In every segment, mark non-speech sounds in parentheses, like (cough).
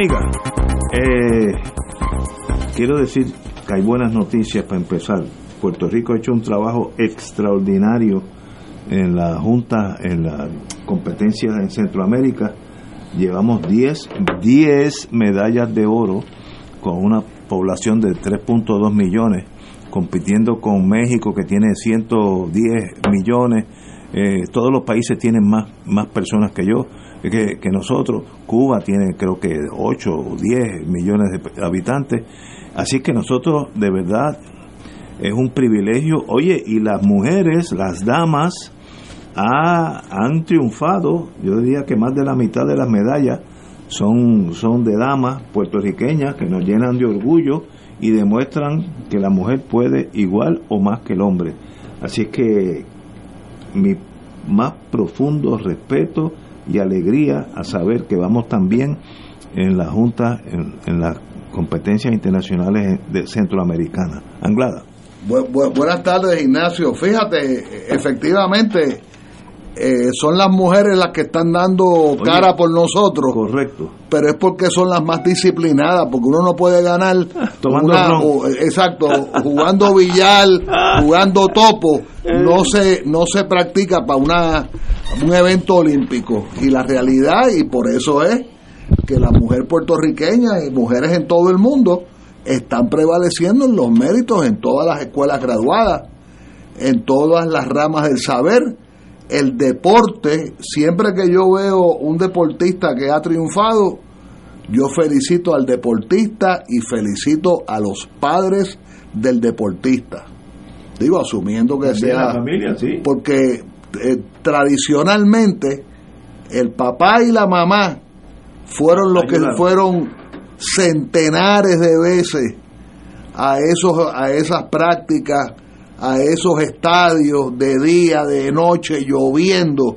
Eh, quiero decir que hay buenas noticias para empezar. Puerto Rico ha hecho un trabajo extraordinario en la Junta, en la competencia en Centroamérica. Llevamos 10, 10 medallas de oro con una población de 3.2 millones, compitiendo con México que tiene 110 millones. Eh, todos los países tienen más, más personas que yo, que, que nosotros. Cuba tiene creo que 8 o 10 millones de habitantes. Así que nosotros de verdad es un privilegio. Oye, y las mujeres, las damas, ha- han triunfado. Yo diría que más de la mitad de las medallas son, son de damas puertorriqueñas que nos llenan de orgullo y demuestran que la mujer puede igual o más que el hombre. Así que mi más profundo respeto y alegría a saber que vamos también en la Junta, en, en las competencias internacionales de centroamericanas. Anglada. Bu- bu- buenas tardes, Ignacio. Fíjate, efectivamente, eh, son las mujeres las que están dando cara por nosotros, Correcto. pero es porque son las más disciplinadas, porque uno no puede ganar (laughs) Tomando una- o- exacto, jugando billar, jugando topo, no (laughs) se no se practica para una un evento olímpico y la realidad y por eso es que la mujer puertorriqueña y mujeres en todo el mundo están prevaleciendo en los méritos en todas las escuelas graduadas, en todas las ramas del saber. El deporte, siempre que yo veo un deportista que ha triunfado, yo felicito al deportista y felicito a los padres del deportista. Digo, asumiendo que También la sea familia, sí. porque eh, tradicionalmente el papá y la mamá fueron los que fueron centenares de veces a esos a esas prácticas a esos estadios de día de noche lloviendo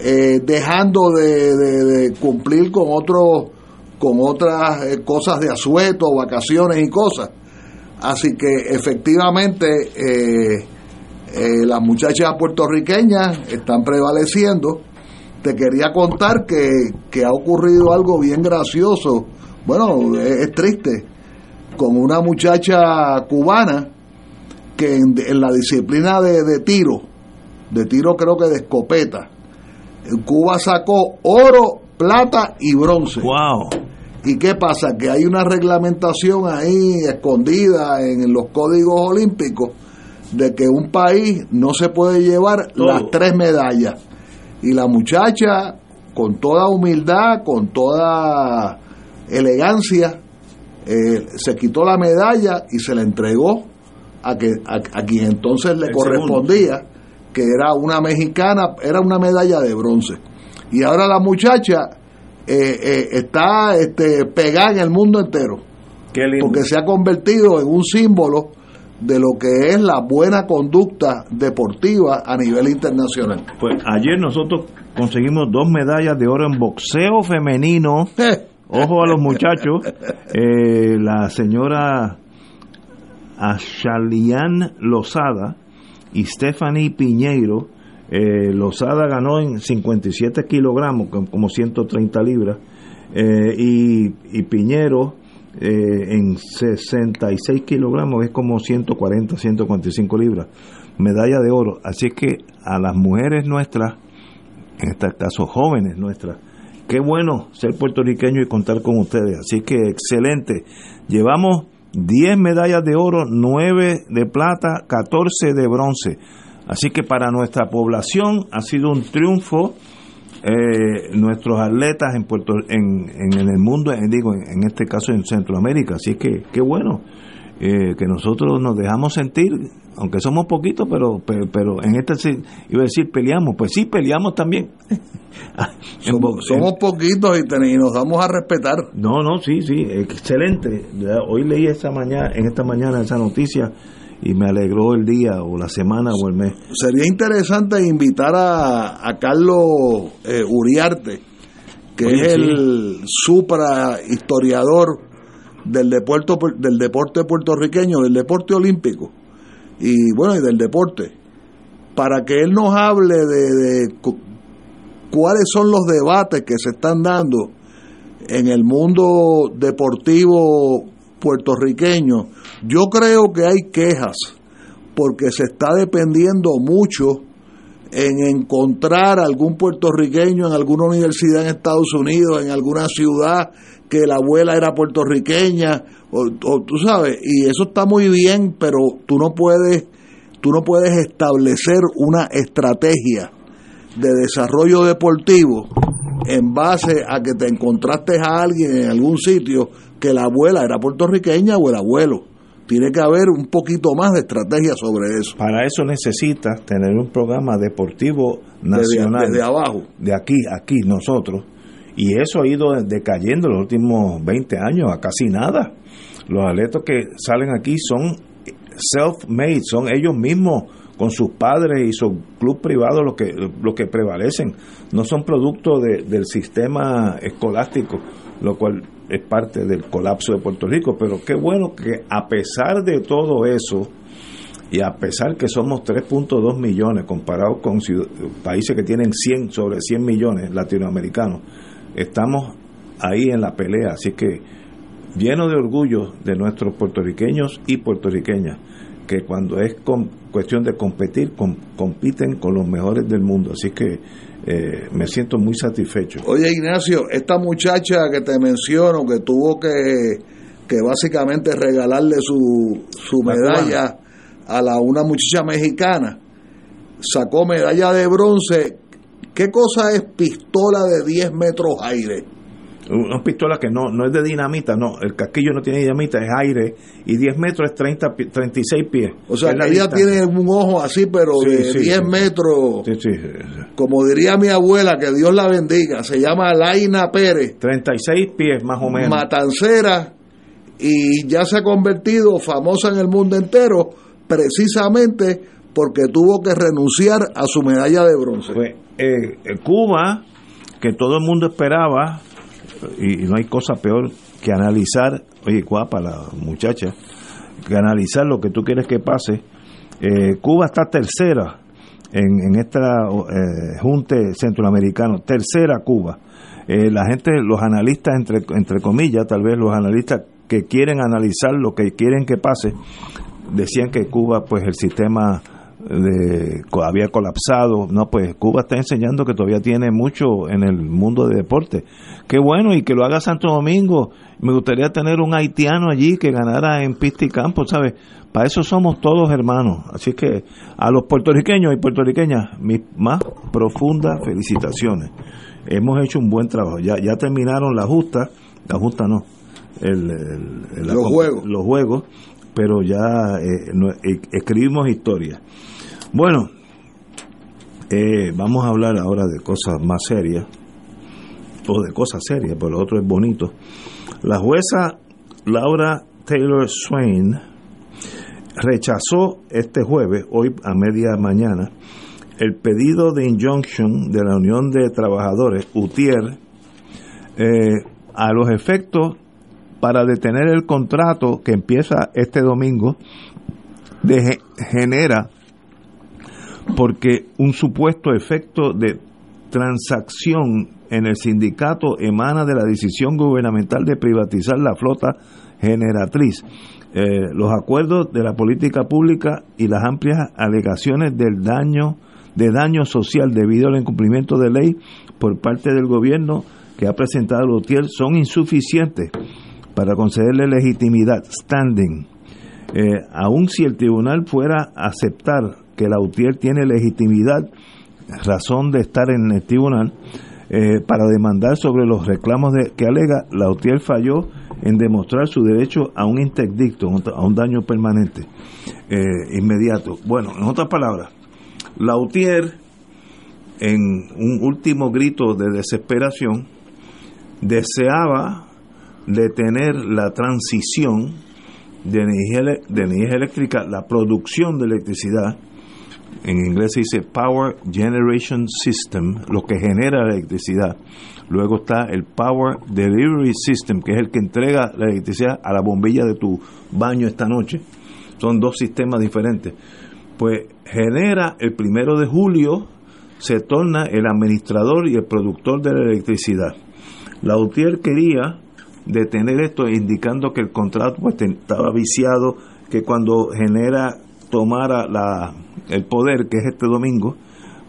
eh, dejando de, de- de cumplir con otros con otras eh, cosas de asueto vacaciones y cosas. Así que efectivamente eh, eh, las muchachas puertorriqueñas están prevaleciendo. Te quería contar que, que ha ocurrido algo bien gracioso, bueno, es, es triste, con una muchacha cubana que en, en la disciplina de, de tiro, de tiro creo que de escopeta, en Cuba sacó oro, plata y bronce. ¡Wow! ¿Y qué pasa? Que hay una reglamentación ahí escondida en los códigos olímpicos de que un país no se puede llevar Todo. las tres medallas. Y la muchacha, con toda humildad, con toda elegancia, eh, se quitó la medalla y se la entregó a, que, a, a quien entonces le El correspondía, que era una mexicana, era una medalla de bronce. Y ahora la muchacha eh, eh, está este, pegada en el mundo entero, Qué lindo. porque se ha convertido en un símbolo de lo que es la buena conducta deportiva a nivel internacional. Pues ayer nosotros conseguimos dos medallas de oro en boxeo femenino. Ojo a los muchachos. Eh, la señora Ashalian Lozada y Stephanie Piñeiro Eh, Lozada ganó en 57 kilogramos, como 130 libras, eh, y, y, Piñero eh, en 66 kilogramos, es como 140, 145 libras, medalla de oro. Así que a las mujeres nuestras, en este caso jóvenes nuestras, qué bueno ser puertorriqueño y contar con ustedes. Así que excelente. Llevamos 10 medallas de oro, 9 de plata, 14 de bronce. Así que para nuestra población ha sido un triunfo. Eh, nuestros atletas en Puerto en, en, el mundo, en, digo, en, este caso en Centroamérica. Así que qué bueno eh, que nosotros nos dejamos sentir, aunque somos poquitos, pero, pero, en este iba a decir peleamos, pues sí peleamos también. (laughs) somos, somos, poquitos y, nos damos a respetar. No, no, sí, sí, excelente. Hoy leí esta mañana, en esta mañana esa noticia y me alegró el día o la semana o el mes. Sería interesante invitar a, a Carlos eh, Uriarte, que es el supra historiador del deporte, del deporte puertorriqueño, del deporte olímpico y bueno, y del deporte, para que él nos hable de, de cuáles son los debates que se están dando en el mundo deportivo puertorriqueño yo creo que hay quejas porque se está dependiendo mucho en encontrar algún puertorriqueño en alguna universidad en Estados Unidos, en alguna ciudad que la abuela era puertorriqueña, o, tú sabes, y eso está muy bien, pero tú no puedes, tú no puedes establecer una estrategia de desarrollo deportivo en base a que te encontraste a alguien en algún sitio que la abuela era puertorriqueña o el abuelo. Tiene que haber un poquito más de estrategia sobre eso. Para eso necesitas tener un programa deportivo nacional. Desde, abajo. De aquí, aquí, nosotros. Y eso ha ido decayendo los últimos 20 años a casi nada. Los atletas que salen aquí son self-made, son ellos mismos con sus padres y su club privado los que, los que prevalecen. No son producto del sistema escolástico, lo cual es parte del colapso de Puerto Rico, pero qué bueno que a pesar de todo eso, y a pesar que somos 3.2 millones comparados con países que tienen 100 sobre 100 millones latinoamericanos, estamos ahí en la pelea, así que lleno de orgullo de nuestros puertorriqueños y puertorriqueñas, que cuando es cuestión de competir, compiten con los mejores del mundo, así que eh, me siento muy satisfecho. Oye Ignacio, esta muchacha que te menciono, que tuvo que, que básicamente regalarle su, su medalla a la, una muchacha mexicana, sacó medalla de bronce. ¿Qué cosa es pistola de 10 metros aire? Una pistola que no, no es de dinamita, no, el casquillo no tiene dinamita, es aire, y 10 metros es 30, 36 pies. O sea, que ella tiene un ojo así, pero de 10 metros, como diría mi abuela, que Dios la bendiga, se llama Laina Pérez. 36 pies más o menos. Matancera, y ya se ha convertido famosa en el mundo entero, precisamente porque tuvo que renunciar a su medalla de bronce. Pues, eh, Cuba, que todo el mundo esperaba, y, no hay cosa peor que analizar, oye, guapa la muchacha, que analizar lo que tú quieres que pase. Eh, Cuba está tercera en, en esta eh, junte centroamericano, tercera Cuba. Eh, la gente, los analistas, entre, entre comillas, tal vez los analistas que quieren analizar lo que quieren que pase, decían que Cuba, pues el sistema de, había colapsado. No, pues Cuba está enseñando que todavía tiene mucho en el mundo de deporte. Qué bueno, y que lo haga Santo Domingo. Me gustaría tener un haitiano allí que ganara en pista y campo, ¿sabes? Para eso somos todos hermanos. Así que a los puertorriqueños y puertorriqueñas, mis más profundas felicitaciones. Hemos hecho un buen trabajo. Ya, ya terminaron la justa, la justa no, el, los, juegos. los juegos, pero ya eh, eh, escribimos historia. Bueno, eh, vamos a hablar ahora de cosas más serias, o de cosas serias, pero lo otro es bonito. La jueza Laura Taylor Swain rechazó este jueves, hoy a media mañana, el pedido de injunction de la Unión de Trabajadores, UTIER, a los efectos para detener el contrato que empieza este domingo de Genera porque un supuesto efecto de transacción en el sindicato emana de la decisión gubernamental de privatizar la flota generatriz. Eh, los acuerdos de la política pública y las amplias alegaciones del daño de daño social debido al incumplimiento de ley por parte del gobierno que ha presentado Lutier son insuficientes para concederle legitimidad, standing. Eh, aun si el tribunal fuera a aceptar que Lautier tiene legitimidad, razón de estar en el tribunal, eh, para demandar sobre los reclamos de, que alega, Lautier falló en demostrar su derecho a un interdicto, a un daño permanente, eh, inmediato. Bueno, en otras palabras, Lautier, en un último grito de desesperación, deseaba detener la transición de energía, de energía eléctrica, la producción de electricidad, en inglés se dice Power Generation System, lo que genera la electricidad. Luego está el Power Delivery System, que es el que entrega la electricidad a la bombilla de tu baño esta noche. Son dos sistemas diferentes. Pues genera el primero de julio, se torna el administrador y el productor de la electricidad. Lautier quería detener esto indicando que el contrato pues, estaba viciado, que cuando genera tomara la, el poder, que es este domingo,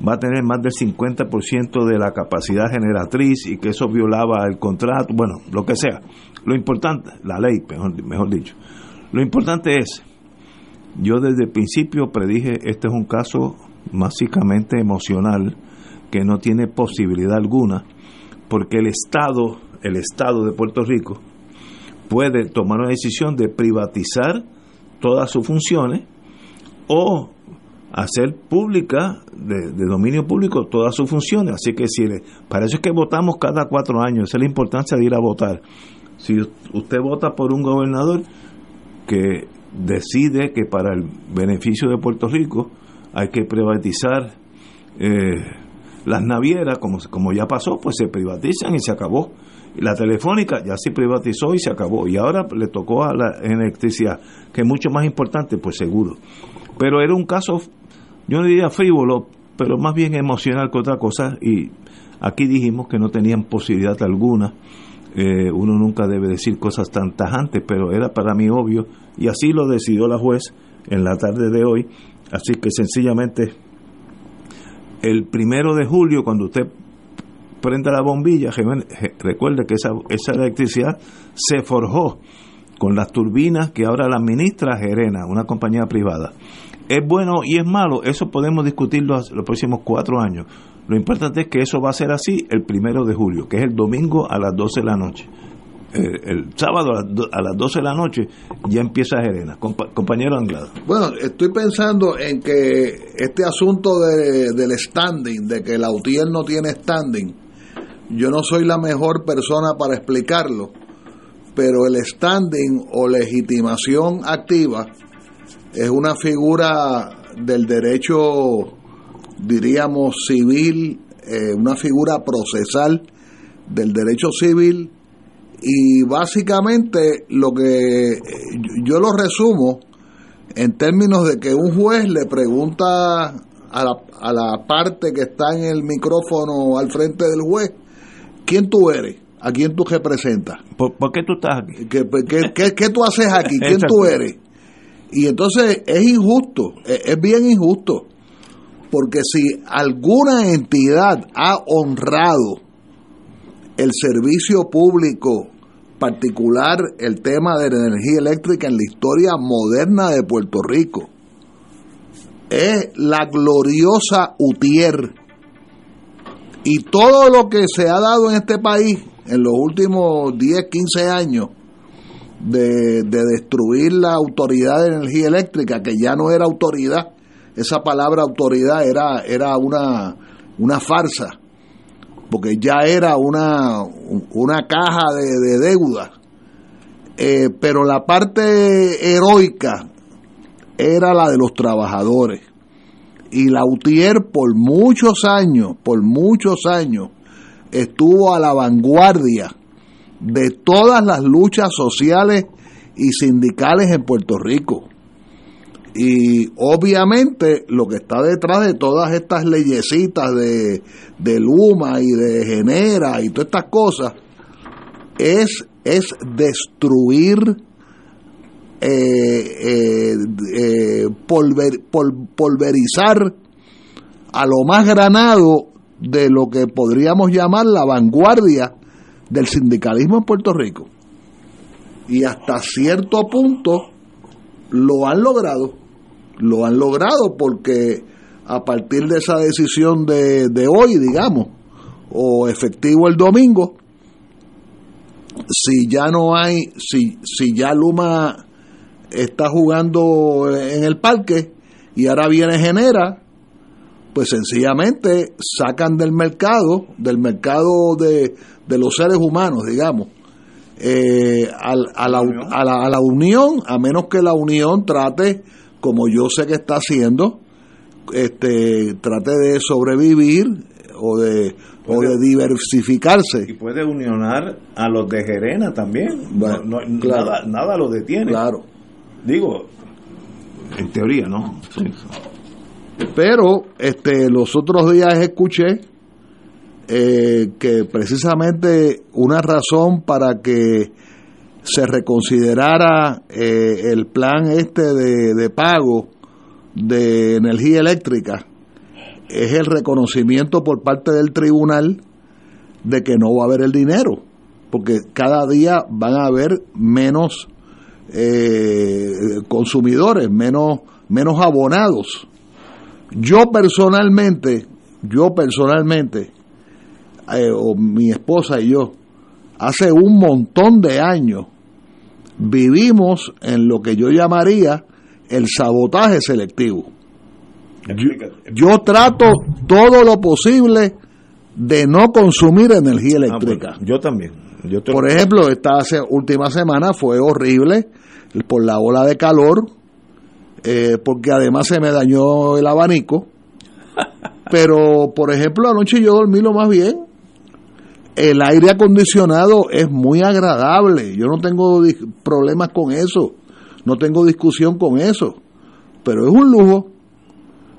va a tener más del 50% de la capacidad generatriz y que eso violaba el contrato, bueno, lo que sea. Lo importante, la ley, mejor, mejor dicho. Lo importante es, yo desde el principio predije, este es un caso básicamente emocional que no tiene posibilidad alguna, porque el Estado, el Estado de Puerto Rico, puede tomar una decisión de privatizar todas sus funciones o hacer pública, de, dominio público, todas sus funciones. Así que si para eso es que votamos cada cuatro años, esa es la importancia de ir a votar. Si usted vota por un gobernador que decide que para el beneficio de Puerto Rico hay que privatizar eh, las navieras, como, como ya pasó, pues se privatizan y se acabó. La telefónica ya se privatizó y se acabó. Y ahora le tocó a la electricidad, que es mucho más importante, pues seguro. Pero era un caso yo no diría frívolo, pero más bien emocional que otra cosa, y aquí dijimos que no tenían posibilidad alguna. Eh, uno nunca debe decir cosas tan tajantes, pero era para mí obvio, y así lo decidió la juez en la tarde de hoy. Así que sencillamente, el primero de julio, cuando usted prenda la bombilla, recuerde que esa, electricidad se forjó con las turbinas que ahora la administra Gerena, una compañía privada es bueno y es malo, eso podemos discutirlo los próximos cuatro años. Lo importante es que eso va a ser así el primero de julio, que es el domingo a las 12 de la noche. El sábado a las 12 de la noche ya empieza Jerena. compañero Anglado. Bueno, estoy pensando en que este asunto de, del standing, de que la UTIER no tiene standing, yo no soy la mejor persona para explicarlo, pero el standing o legitimación activa es una figura del derecho, diríamos, civil, eh, una figura procesal del derecho civil. Y básicamente lo que eh, yo lo resumo en términos de que un juez le pregunta a la, a la parte que está en el micrófono al frente del juez, ¿quién tú eres? ¿A quién tú representas? ¿Por, qué tú estás aquí? ¿Qué, qué tú haces aquí? (laughs) ¿Quién tú eres? Y entonces es injusto, e, es bien injusto, porque si alguna entidad ha honrado el servicio público, particular el tema de la energía eléctrica en la historia moderna de Puerto Rico, es la gloriosa UTIER. Y todo lo que se ha dado en este país en los últimos 10, 15 años de, destruir la autoridad de energía eléctrica, que ya no era autoridad, esa palabra autoridad era, era una, una farsa, porque ya era una, una caja de, deuda. Eh, pero la parte heroica era la de los trabajadores. Y la UTIER por muchos años, por muchos años, estuvo a la vanguardia de todas las luchas sociales y sindicales en Puerto Rico. Y obviamente lo que está detrás de todas estas leyesitas de, de Luma y de Genera y todas estas cosas es, es destruir, eh, eh, eh, pulverizar a lo más granado de lo que podríamos llamar la vanguardia del sindicalismo en Puerto Rico. Y hasta cierto punto lo han logrado. Lo han logrado porque a partir de esa decisión de, de hoy, digamos, o efectivo el domingo, si ya no hay, si, si ya Luma está jugando en el parque y ahora viene Genera, pues sencillamente sacan del mercado, del mercado de, de los seres humanos, digamos, eh, a, la, a, la, a la unión, a menos que la unión trate, como yo sé que está haciendo, este, trate de sobrevivir o de, o de diversificarse. Y puede unionar a los de Gerena también. nada, nada lo detiene. Claro. Digo, en teoría, ¿no? Pero este, los otros días escuché eh, que precisamente una razón para que se reconsiderara eh, el plan este de, de pago de energía eléctrica es el reconocimiento por parte del tribunal de que no va a haber el dinero, porque cada día van a haber menos eh, consumidores, menos, menos abonados. Yo personalmente, yo personalmente, eh, o mi esposa y yo, hace un montón de años vivimos en lo que yo llamaría el sabotaje selectivo. Yo, trato todo lo posible de no consumir energía ah, eléctrica. yo también. Por ejemplo, esta última semana fue horrible por la ola de calor, eh, porque además se me dañó el abanico. (laughs) Pero, por ejemplo, anoche yo dormí lo más bien. El aire acondicionado es muy agradable. Yo no tengo problemas con eso. No tengo discusión con eso. Pero es un lujo.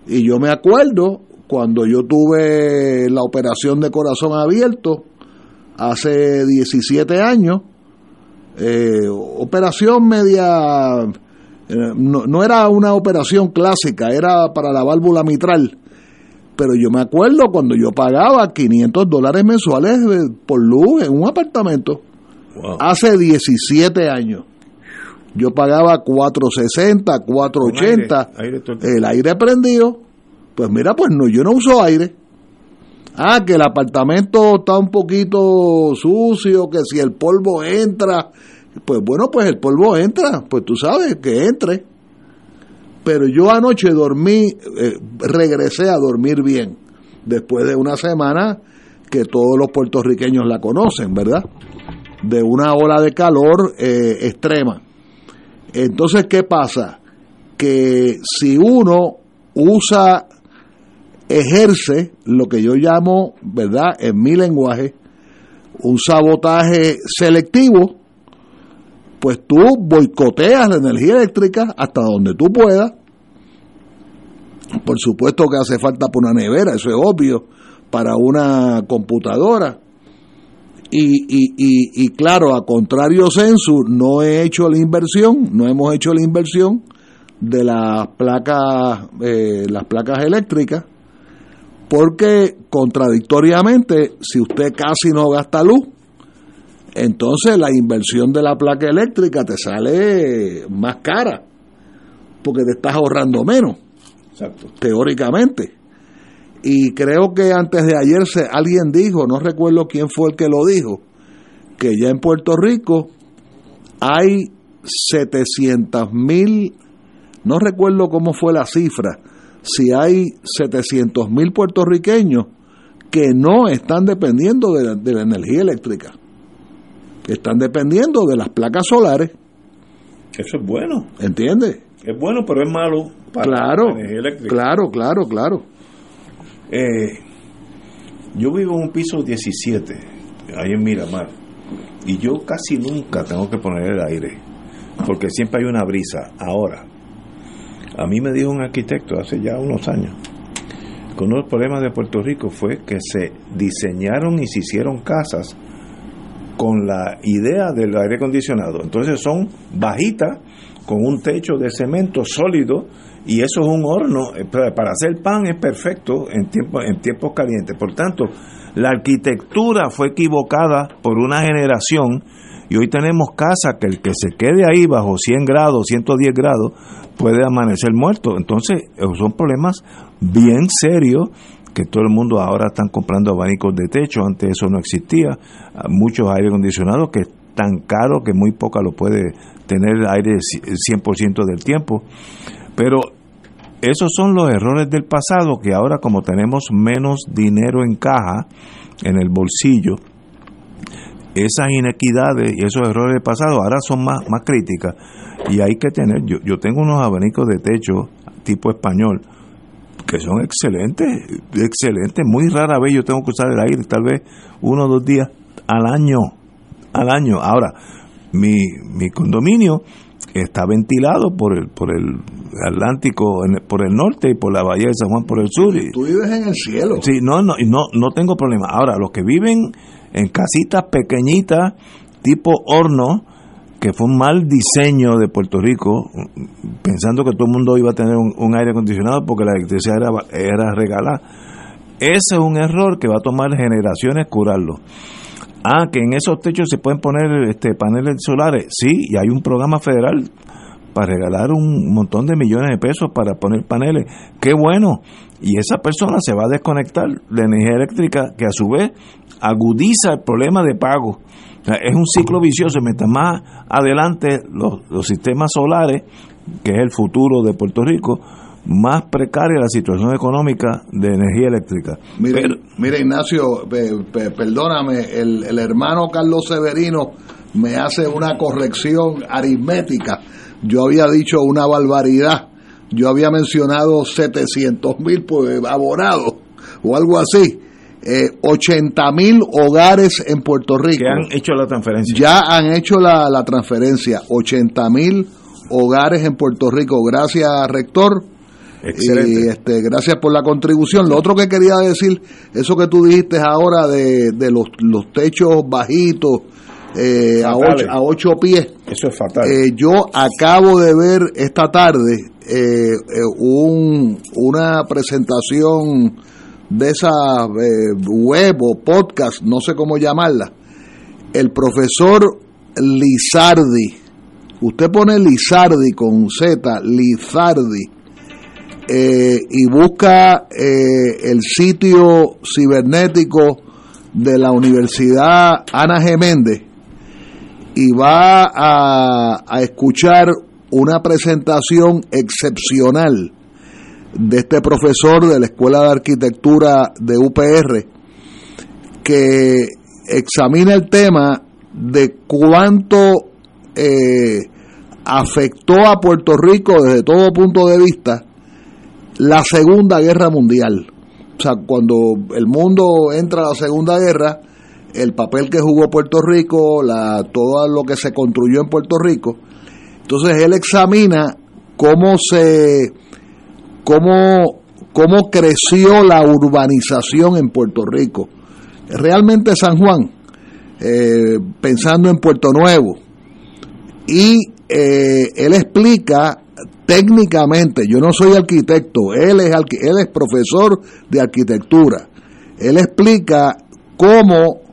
Y yo me acuerdo cuando yo tuve la operación de corazón abierto hace 17 años, eh, operación media, eh, no, no, era una operación clásica, era para la válvula mitral. Pero yo me acuerdo cuando yo pagaba 500 dólares mensuales por luz en un apartamento. Hace 17 años. Yo pagaba 460, 480, el aire prendido. Pues mira, pues no, yo no uso aire. Ah, que el apartamento está un poquito sucio, que si el polvo entra, pues bueno, pues el polvo entra, pues tú sabes que entre. Pero yo anoche dormí, eh, regresé a dormir bien, después de una semana que todos los puertorriqueños la conocen, ¿verdad? De una ola de calor eh, extrema. Entonces, ¿qué pasa? Que si uno usa ejerce lo que yo llamo, ¿verdad?, en mi lenguaje, un sabotaje selectivo, pues tú boicoteas la energía eléctrica hasta donde tú puedas. Por supuesto que hace falta por una nevera, eso es obvio, para una computadora. Y, y, y, y claro, a contrario censo, no he hecho la inversión, no hemos hecho la inversión de las placas, eh, las placas eléctricas porque contradictoriamente, si usted casi no gasta luz, entonces la inversión de la placa eléctrica te sale más cara, porque te estás ahorrando menos, teóricamente. Y creo que antes de ayer se, alguien dijo, no recuerdo quién fue el que lo dijo, que ya en Puerto Rico hay 700 mil, no recuerdo cómo fue la cifra, si hay 700 mil puertorriqueños que no están dependiendo de la, energía eléctrica, están dependiendo de las placas solares. Eso es bueno. ¿Entiendes? Es bueno, pero es malo para claro, la energía eléctrica. Claro, claro, claro. Eh, yo vivo en un piso 17, ahí en Miramar, y yo casi nunca tengo que poner el aire, porque siempre hay una brisa. Ahora, A mí me dijo un arquitecto hace ya unos años que uno de los problemas de Puerto Rico fue que se diseñaron y se hicieron casas con la idea del aire acondicionado. Entonces son bajitas con un techo de cemento sólido y eso es un horno. Eh, para hacer pan es perfecto en, tiempo, en tiempos calientes. Por tanto, la arquitectura fue equivocada por una generación y hoy tenemos casas que el que se quede ahí bajo 100 grados, 110 grados, puede amanecer muerto. Entonces, eh, son problemas bien serios que todo el mundo ahora están comprando abanicos de techo, antes eso no existía, ah, muchos aire acondicionados que es tan caro que muy poca lo puede tener aire 100% del tiempo. Pero esos son los errores del pasado que ahora como tenemos menos dinero en caja, en el bolsillo, esas inequidades y esos errores del pasado ahora son más, más críticas y hay que tener, yo, yo tengo unos abanicos de techo tipo español que son excelentes, excelentes, muy rara vez yo tengo que usar el aire, tal vez uno o dos días al año, al año. Ahora, mi, mi condominio está ventilado por el por el Atlántico por el norte y por la bahía de San Juan por el sur. Tú vives en el cielo. Sí, no, no, no, no tengo problema. Ahora, los que viven en casitas pequeñitas, tipo horno, que fue un mal diseño de Puerto Rico, pensando que todo el mundo iba a tener un, aire acondicionado porque la electricidad era, era regalada. Ese es un error que va a tomar generaciones curarlo. Ah, que en esos techos se pueden poner este paneles solares. Sí, y hay un programa federal para regalar un montón de millones de pesos para poner paneles. Qué bueno. Y esa persona se va a desconectar de energía eléctrica que a su vez agudiza el problema de pago. es un ciclo vicioso. Mientras más adelante los, los sistemas solares, que es el futuro de Puerto Rico, más precaria la situación económica de energía eléctrica. Mire, Ignacio, perdóname, el, el hermano Carlos Severino me hace una corrección aritmética. Yo había dicho una barbaridad. Yo había mencionado 700 mil pues, abonados o algo así. Eh, 80 mil hogares en Puerto Rico. Que han hecho la transferencia. Ya han hecho la, la transferencia. 80 mil hogares en Puerto Rico. Gracias, rector. Y este, gracias por la contribución. Lo otro que quería decir, eso que tú dijiste ahora de, de los, los techos bajitos eh, a, ocho, a ocho pies. Eso es fatal. Eh, yo acabo de ver esta tarde eh, un, una presentación de esa web o podcast, no sé cómo llamarla. El profesor Lizardi. Usted pone Lizardi con Z, Lizardi y busca eh, el sitio cibernético de la Universidad Ana Geméndez y va a, a escuchar una presentación excepcional de este profesor de la Escuela de Arquitectura de UPR que examina el tema de cuánto eh, afectó a Puerto Rico desde todo punto de vista la Segunda Guerra Mundial. O sea, cuando el mundo entra a la Segunda Guerra, el papel que jugó Puerto Rico, la, todo lo que se construyó en Puerto Rico. Entonces él examina cómo se, cómo, cómo creció la urbanización en Puerto Rico. Realmente San Juan, eh, pensando en Puerto Nuevo. Y eh, él explica técnicamente, yo no soy arquitecto, él es, él es profesor de arquitectura. Él explica cómo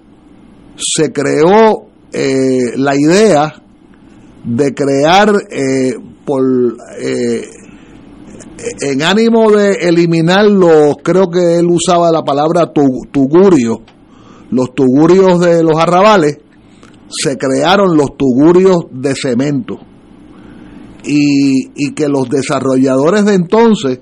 se creó eh, la idea de crear eh, por eh, en ánimo de eliminar los creo que él usaba la palabra tugurio los tugurios de los arrabales se crearon los tugurios de cemento. Y, que los desarrolladores de entonces,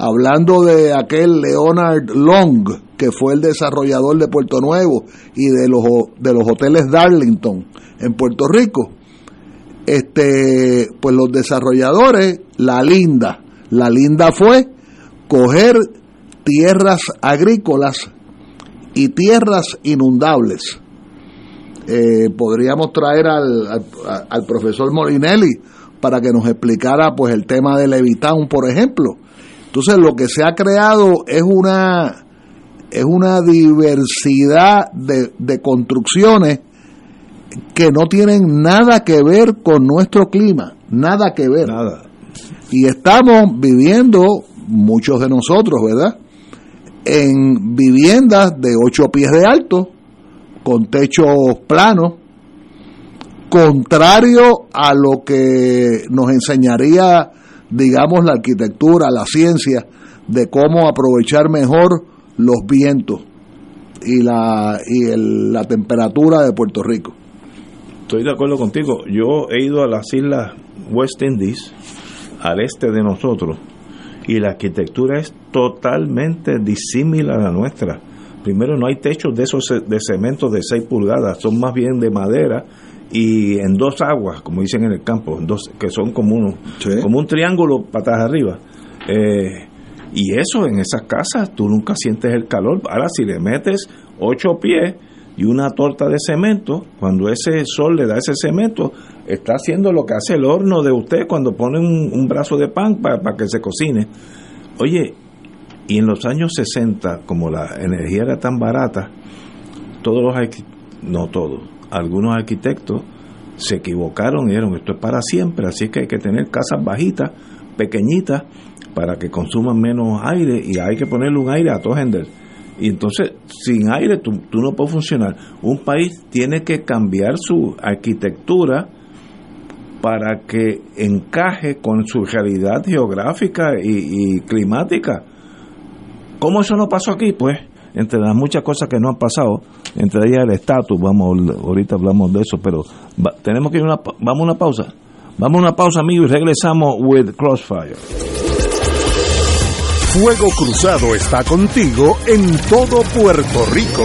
hablando de aquel Leonard Long, que fue el desarrollador de Puerto Nuevo y de los, de los hoteles Darlington en Puerto Rico, este, pues los desarrolladores, la linda, la linda fue coger tierras agrícolas y tierras inundables. Eh, podríamos traer al, al, profesor Molinelli para que nos explicara pues el tema de Levitown, por ejemplo. Entonces lo que se ha creado es una es una diversidad de, de construcciones que no tienen nada que ver con nuestro clima, nada que ver. Nada. Y estamos viviendo, muchos de nosotros, ¿verdad? En viviendas de ocho pies de alto, con techos planos, contrario a lo que nos enseñaría, digamos, la arquitectura, la ciencia, de cómo aprovechar mejor los vientos y la, y el- la temperatura de Puerto Rico. Estoy de acuerdo contigo. Yo he ido a las islas West Indies, al este de nosotros, y la arquitectura es totalmente disímil a la nuestra. Primero, no hay techos de esos de cemento de 6 pulgadas, son más bien de madera y en dos aguas, como dicen en el campo, en dos, que son como, uno, Sí. como un triángulo patas arriba. Eh, y eso en esas casas, tú nunca sientes el calor. Ahora, si le metes ocho pies y una torta de cemento, cuando ese sol le da ese cemento, está haciendo lo que hace el horno de usted cuando pone un, un brazo de pan para que se cocine. Oye, y en los años 60, como la energía era tan barata, todos los no todos, algunos arquitectos se equivocaron y dijeron esto es para siempre, así que hay que tener casas bajitas, pequeñitas, para que consuman menos aire y hay que ponerle un aire a todo gender. Y entonces, sin aire tú, tú no puedes funcionar. Un país tiene que cambiar su arquitectura para que encaje con su realidad geográfica y, y climática. ¿Cómo eso no pasó aquí? Pues, entre las muchas cosas que no han pasado, entre ellas el estatus, vamos, ahorita hablamos de eso, pero tenemos que ir una, vamos a una pausa. Vamos a una pausa, amigos, y regresamos with Crossfire. Fuego Cruzado está contigo en todo Puerto Rico.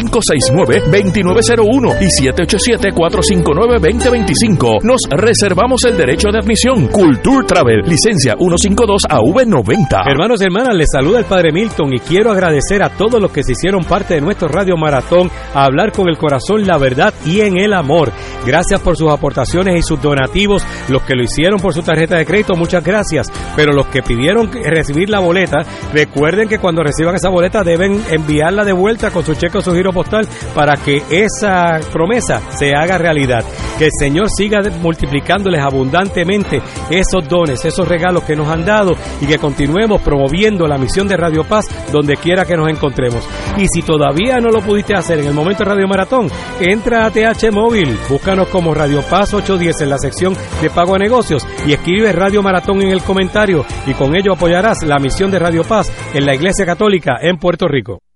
569-2901 y 787-459-2025. Nos reservamos el derecho de admisión. Culture Travel, licencia 152AV90. Hermanos y hermanas, les saluda el Padre Milton y quiero agradecer a todos los que se hicieron parte de nuestro Radio Maratón a hablar con el corazón, la verdad y en el amor. Gracias por sus aportaciones y sus donativos. Los que lo hicieron por su tarjeta de crédito, muchas gracias. Pero los que pidieron recibir la boleta, recuerden que cuando reciban esa boleta deben enviarla de vuelta con su cheque o su postal para que esa promesa se haga realidad. Que el Señor siga multiplicándoles abundantemente esos dones, esos regalos que nos han dado y que continuemos promoviendo la misión de Radio Paz donde quiera que nos encontremos. Y si todavía no lo pudiste hacer en el momento de Radio Maratón, entra a TH Móvil, búscanos como Radio Paz 810 en la sección de pago a negocios y escribe Radio Maratón en el comentario y con ello apoyarás la misión de Radio Paz en la Iglesia Católica en Puerto Rico.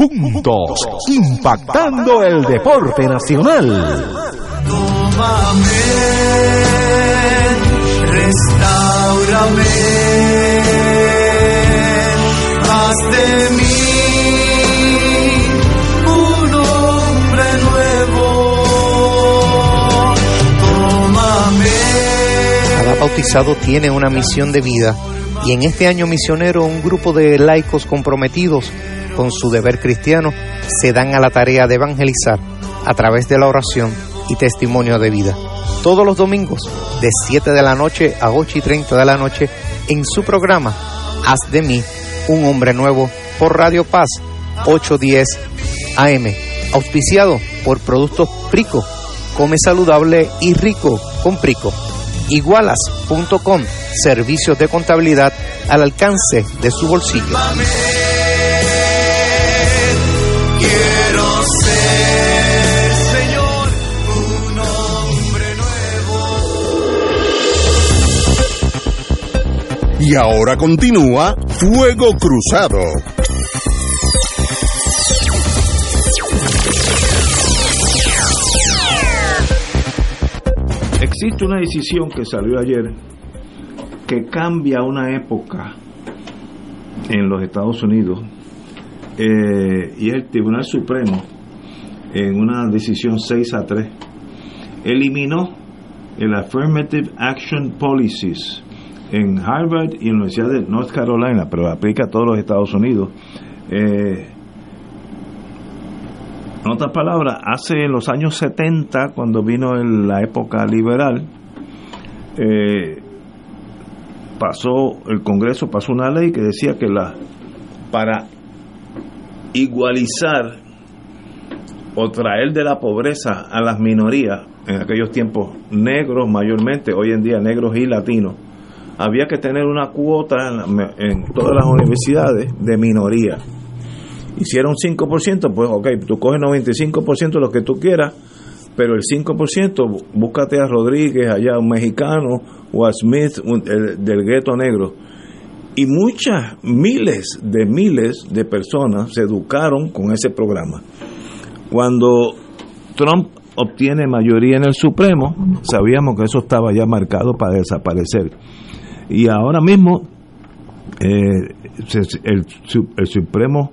juntos, impactando el deporte nacional. Tómame, restaurame, haz de mí un hombre nuevo. Tómame. Cada bautizado tiene una misión de vida y en este año misionero un grupo de laicos comprometidos con su deber cristiano, se dan a la tarea de evangelizar a través de la oración y testimonio de vida. Todos los domingos, de 7 de la noche a 8 y 30 de la noche, en su programa Haz de mí un hombre nuevo por Radio Paz 810 AM, auspiciado por Productos Prico. Come saludable y rico con Prico. Igualas.com, servicios de contabilidad al alcance de su bolsillo. Y ahora continúa Fuego Cruzado. Existe una decisión que salió ayer que cambia una época en los Estados Unidos eh, y el Tribunal Supremo en una decisión 6 a 3 eliminó el Affirmative Action Policies en Harvard y en la Universidad de North Carolina, pero aplica a todos los Estados Unidos. Eh, en otras palabras, hace en los años 70, cuando vino la época liberal, eh, pasó el Congreso pasó una ley que decía que la para igualizar o traer de la pobreza a las minorías en aquellos tiempos negros mayormente hoy en día negros y latinos había que tener una cuota en, todas las universidades de minoría. Hicieron 5%, pues ok, tú coges 95% de lo que tú quieras, pero el 5%, búscate a Rodríguez, allá un mexicano, o a Smith del gueto negro. Y muchas, miles de miles de personas se educaron con ese programa. Cuando Trump obtiene mayoría en el Supremo, sabíamos que eso estaba ya marcado para desaparecer. Y ahora mismo eh, el, el, Supremo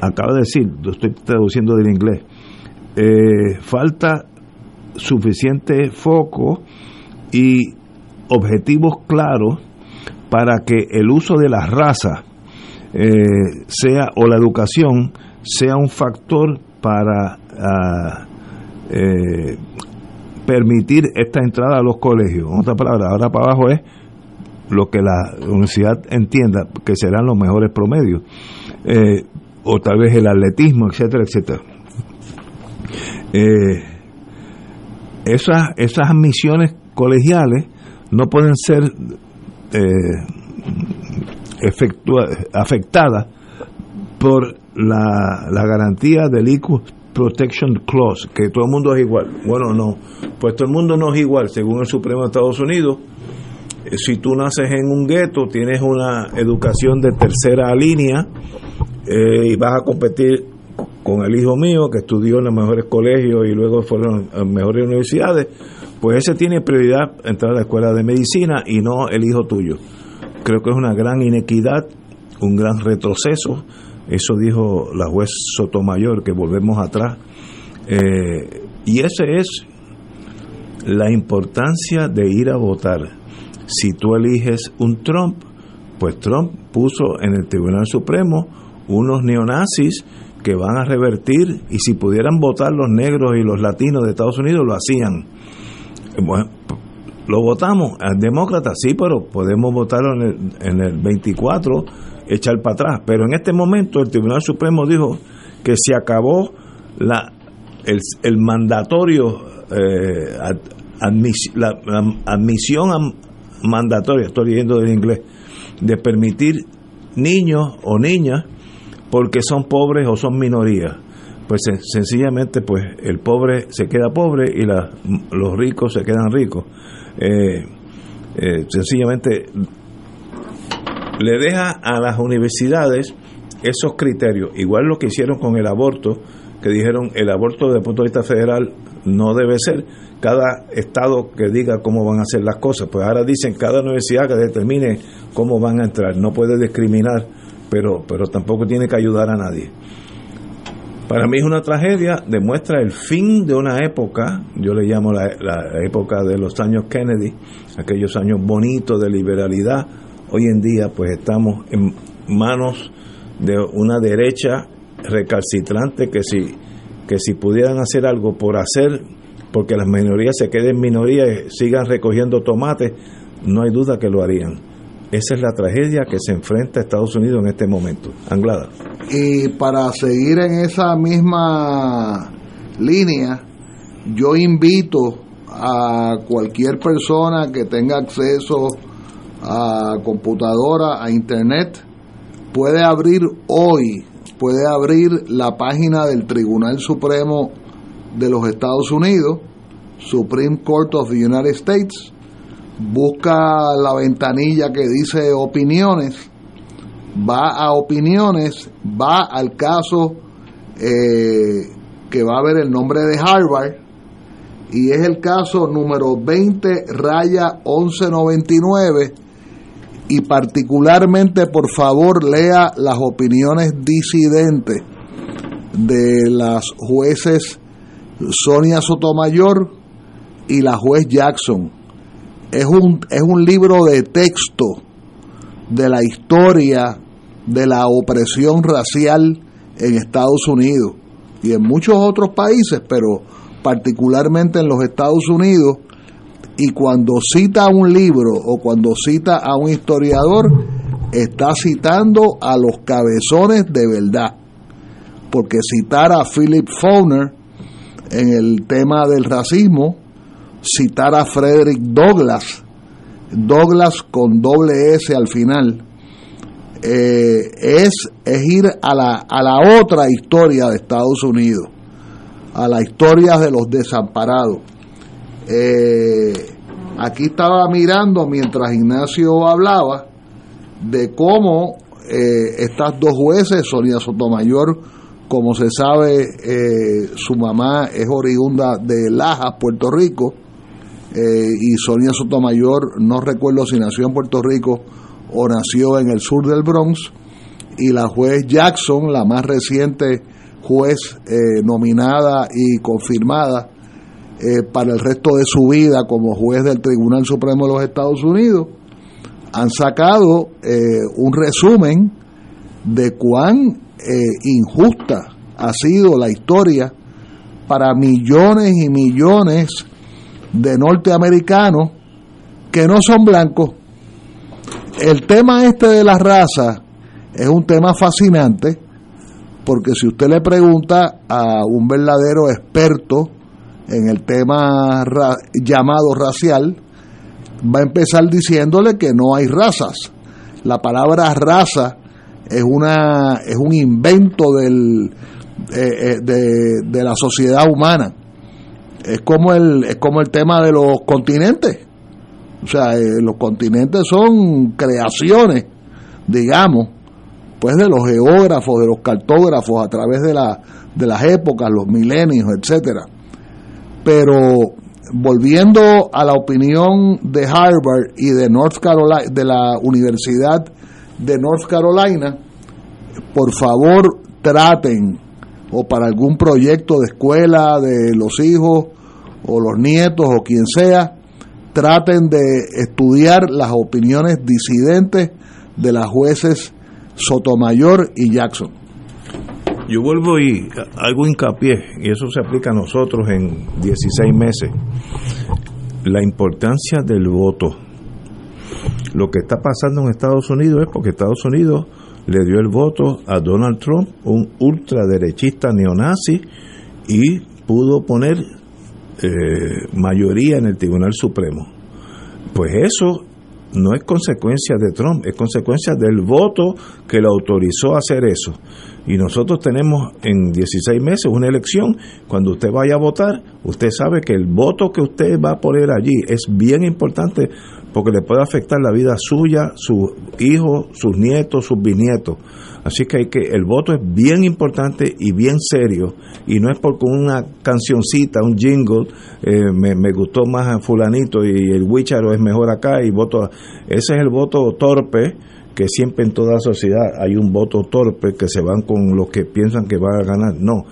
acaba de decir, lo estoy traduciendo del inglés, eh, falta suficiente foco y objetivos claros para que el uso de la raza eh, sea o la educación sea un factor para ah, permitir esta entrada a los colegios. En otras palabras, ahora para abajo es lo que la universidad entienda que serán los mejores promedios, eh, o tal vez el atletismo, etcétera, etcétera. Eh, esas, esas misiones colegiales no pueden ser eh, afectadas por la, la garantía del Equal Protection Clause, que todo el mundo es igual. Bueno, no, pues todo el mundo no es igual, según el Supremo de Estados Unidos si tú naces en un gueto, tienes una educación de tercera línea eh, y vas a competir con el hijo mío que estudió en los mejores colegios y luego fueron a mejores universidades, pues ese tiene prioridad entrar a la escuela de medicina y no el hijo tuyo. Creo que es una gran inequidad, un gran retroceso Eso dijo la juez Sotomayor, que volvemos atrás. Eh, y esa es la importancia de ir a votar. Si tú eliges un Trump, pues Trump puso en el Tribunal Supremo unos neonazis que van a revertir y si pudieran votar los negros y los latinos de Estados Unidos lo hacían. Bueno, lo votamos, al demócrata sí, pero podemos votarlo en el, en el 24, echar para atrás. Pero en este momento el Tribunal Supremo dijo que se acabó la, el, mandatorio, eh, la, admisión mandatoria, estoy leyendo del inglés, de permitir niños o niñas porque son pobres o son minorías. Pues sencillamente pues el pobre se queda pobre y los ricos se quedan ricos. Eh, eh, sencillamente le deja a las universidades esos criterios, igual lo que hicieron con el aborto, que dijeron el aborto desde el punto de vista federal no debe ser, cada estado que diga cómo van a hacer las cosas, pues ahora dicen cada universidad que determine cómo van a entrar, no puede discriminar, pero, pero tampoco tiene que ayudar a nadie. Para mí es una tragedia, demuestra el fin de una época, yo le llamo la, la época de los años Kennedy, aquellos años bonitos de liberalidad, hoy en día pues estamos en manos de una derecha recalcitrante que si, que si pudieran hacer algo por hacer, porque las minorías se queden minorías y sigan recogiendo tomates, no hay duda que lo harían. Esa es la tragedia que se enfrenta a Estados Unidos en este momento. Anglada. Y para seguir en esa misma línea, yo invito a cualquier persona que tenga acceso a computadora, a internet, puede abrir hoy puede abrir la página del Tribunal Supremo de los Estados Unidos, Supreme Court of the United States, busca la ventanilla que dice opiniones, va a opiniones, va al caso eh, que va a ver el nombre de Harvard, y es el caso número 20 raya 1199 y particularmente por favor lea las opiniones disidentes de las jueces Sonia Sotomayor y la juez Jackson. Es un, es un libro de texto de la historia de la opresión racial en Estados Unidos y en muchos otros países, pero particularmente en los Estados Unidos, y cuando cita un libro o cuando cita a un historiador, está citando a los cabezones de verdad. Porque citar a Philip Fowler en el tema del racismo, citar a Frederick Douglass, Douglas con doble S al final, eh, es, es, ir a la, a la otra historia de Estados Unidos, a la historia de los desamparados. Eh, aquí estaba mirando mientras Ignacio hablaba de cómo eh, estas dos jueces, Sonia Sotomayor, como se sabe, eh, su mamá es oriunda de Lajas, Puerto Rico, y Sonia Sotomayor, no recuerdo si nació en Puerto Rico o nació en el sur del Bronx, y la juez Jackson, la más reciente juez nominada y confirmada eh, para el resto de su vida como juez del Tribunal Supremo de los Estados Unidos, han sacado eh, un resumen de cuán eh, injusta ha sido la historia para millones y millones de norteamericanos que no son blancos. El tema este de la raza es un tema fascinante porque si usted le pregunta a un verdadero experto en el tema llamado racial, va a empezar diciéndole que no hay razas. La palabra raza es, una, es un invento del, eh, eh, de, la sociedad humana. Es como, el, es como el tema de los continentes. O sea, eh, los continentes son creaciones, digamos, pues de los geógrafos, de los cartógrafos a través de, la, de las épocas, los milenios, etcétera pero volviendo a la opinión de Harvard y de North Carolina, de la Universidad de North Carolina, por favor traten, o para algún proyecto de escuela de los hijos o los nietos o quien sea, traten de estudiar las opiniones disidentes de las jueces Sotomayor y Jackson. Yo vuelvo y hago hincapié, y eso se aplica a nosotros en 16 meses, la importancia del voto. Lo que está pasando en Estados Unidos es porque Estados Unidos le dio el voto a Donald Trump, un ultraderechista neonazi, y pudo poner eh, mayoría en el Tribunal Supremo. Pues eso no es consecuencia de Trump, es consecuencia del voto que lo autorizó a hacer eso. Y nosotros tenemos en 16 meses una elección. Cuando usted vaya a votar, usted sabe que el voto que usted va a poner allí es bien importante porque le puede afectar la vida suya, sus hijos, sus nietos, sus bisnietos. Así que, hay que el voto es bien importante y bien serio y no es porque una cancioncita, un jingle, eh, me, gustó más a fulanito y el Wicharo es mejor acá y voto. Ese es el voto torpe que siempre en toda sociedad hay un voto torpe que se van con los que piensan que va a ganar. No,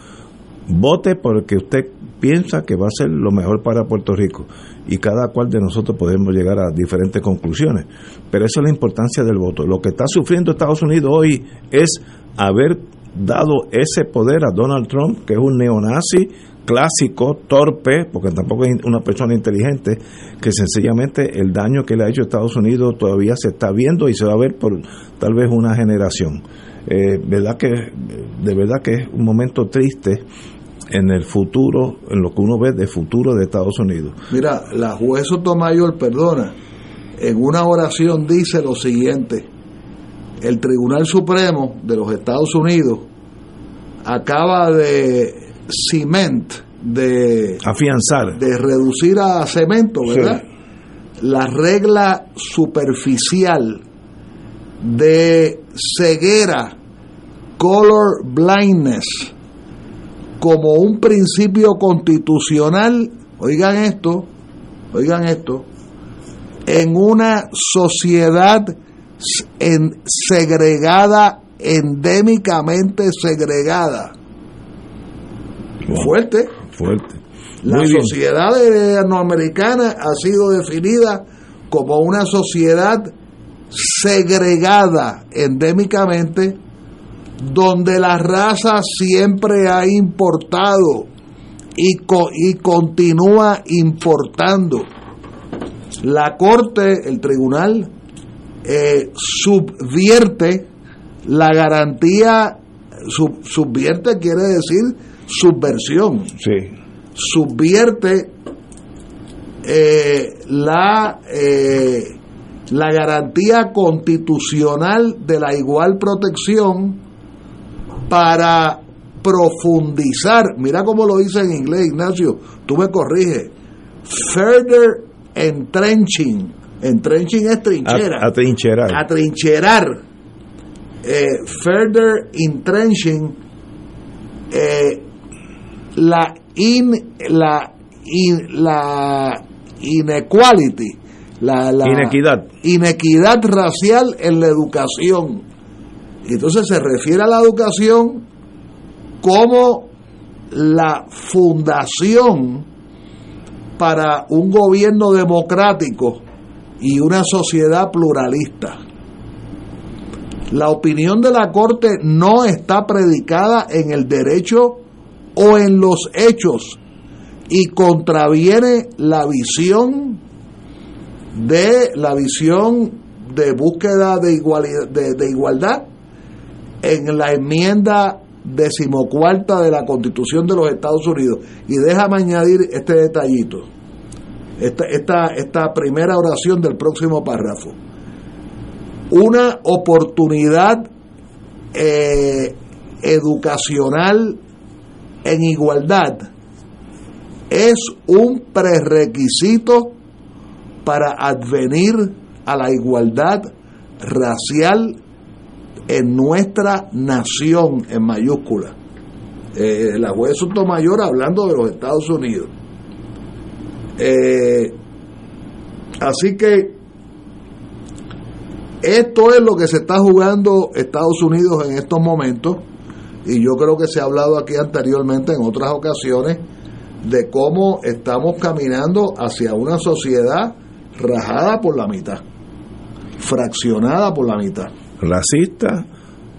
vote porque usted piensa que va a ser lo mejor para Puerto Rico y cada cual de nosotros podemos llegar a diferentes conclusiones. Pero esa es la importancia del voto. Lo que está sufriendo Estados Unidos hoy es haber dado ese poder a Donald Trump, que es un neonazi clásico, torpe, porque tampoco es una persona inteligente, que sencillamente el daño que le ha hecho a Estados Unidos todavía se está viendo y se va a ver por tal vez una generación. Eh, verdad que de verdad que es un momento triste en el futuro, en lo que uno ve de futuro de Estados Unidos. Mira, la juez Sotomayor, perdona, en una oración dice lo siguiente, el Tribunal Supremo de los Estados Unidos acaba de cement, de afianzar, de reducir a cemento, ¿verdad? La regla superficial de ceguera, color blindness, como un principio constitucional, oigan esto, oigan esto, en una sociedad en segregada, endémicamente segregada. fuerte. Fuerte. La sociedad norteamericana ha sido definida como una sociedad segregada endémicamente donde la raza siempre ha importado y, y continúa importando. La Corte, el Tribunal, eh, subvierte la garantía, subvierte quiere decir subversión. Sí. Subvierte eh, la, eh, la garantía constitucional de la igual protección para profundizar, mira cómo lo dice en inglés Ignacio, tú me corriges, further entrenching, entrenching es trinchera, a, trincherar, a trincherar, eh, further entrenching, eh, la in, la in, la inequality, la, la inequidad, inequidad racial en la educación y entonces se refiere a la educación como la fundación para un gobierno democrático y una sociedad pluralista. La opinión de la Corte no está predicada en el derecho o en los hechos y contraviene la visión de la visión de búsqueda de igualdad, de igualdad en la enmienda decimocuarta de la Constitución de los Estados Unidos. Y déjame añadir este detallito, esta, esta, primera oración del próximo párrafo. Una oportunidad eh, educacional en igualdad es un prerequisito para advenir a la igualdad racial en nuestra nación en mayúscula. Eh, la juez Sotomayor hablando de los Estados Unidos. Eh, así que Esto es lo que se está jugando Estados Unidos en estos momentos y yo creo que se ha hablado aquí anteriormente en otras ocasiones de cómo estamos caminando hacia una sociedad rajada por la mitad, fraccionada por la mitad. Racista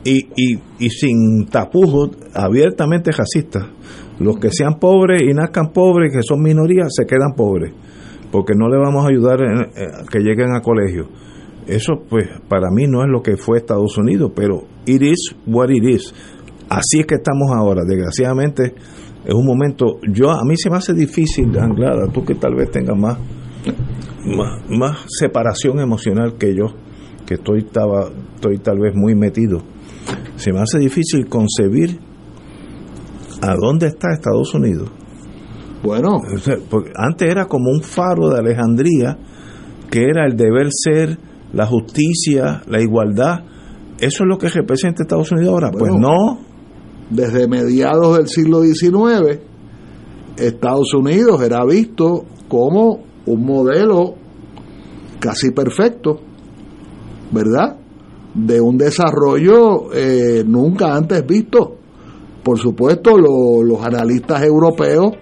y, y, y sin tapujos, abiertamente racista. Los que sean pobres y nazcan pobres, que son minorías, se quedan pobres, porque no le vamos a ayudar a que lleguen a colegio. Eso, pues, para mí no es lo que fue Estados Unidos, pero it is what it is. Así es que estamos ahora. Desgraciadamente, es un momento. Yo a mí se me hace difícil, Anglada, tú que tal vez tengas más, más, más separación emocional que yo, que estoy, estaba, estoy tal vez muy metido. Se me hace difícil concebir a dónde está Estados Unidos. Bueno, porque antes era como un faro de Alejandría, que era el deber ser, la justicia, la igualdad. ¿Eso es lo que representa Estados Unidos ahora? pues no. desde mediados del siglo XIX, Estados Unidos era visto como un modelo casi perfecto, ¿verdad? De un desarrollo eh, nunca antes visto. Por supuesto, lo- los analistas europeos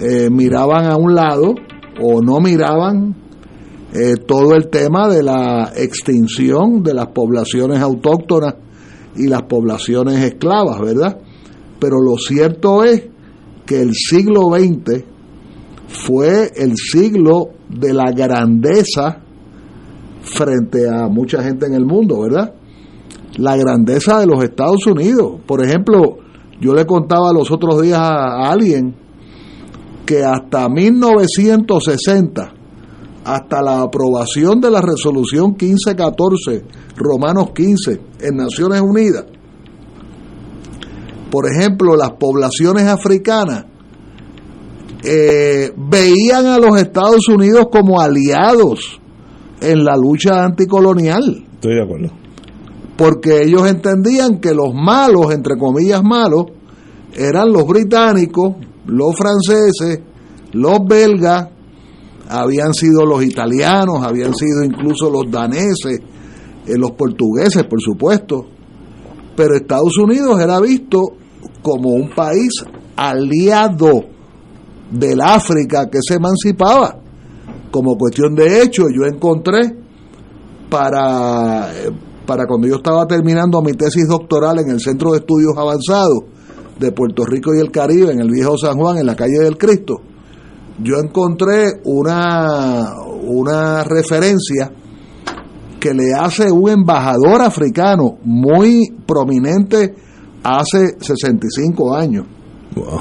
eh, miraban a un lado o no miraban eh, todo el tema de la extinción de las poblaciones autóctonas y las poblaciones esclavas, ¿verdad? Pero lo cierto es que el siglo XX fue el siglo de la grandeza frente a mucha gente en el mundo, ¿verdad? La grandeza de los Estados Unidos. Por ejemplo, yo le contaba los otros días a, alguien que hasta 1960, hasta la aprobación de la resolución 1514, Romanos 15, en Naciones Unidas, por ejemplo, las poblaciones africanas eh, veían a los Estados Unidos como aliados en la lucha anticolonial Estoy de acuerdo. porque ellos entendían que los malos, entre comillas malos, eran los británicos, los franceses, los belgas, habían sido los italianos, habían sido incluso los daneses, eh, los portugueses, por supuesto, pero Estados Unidos era visto como un país aliado del África que se emancipaba. Como cuestión de hecho, yo encontré para, para cuando yo estaba terminando mi tesis doctoral en el Centro de Estudios Avanzados de Puerto Rico y el Caribe, en el viejo San Juan, en la calle del Cristo, yo encontré una, una referencia que le hace un embajador africano muy prominente hace 65 años Wow.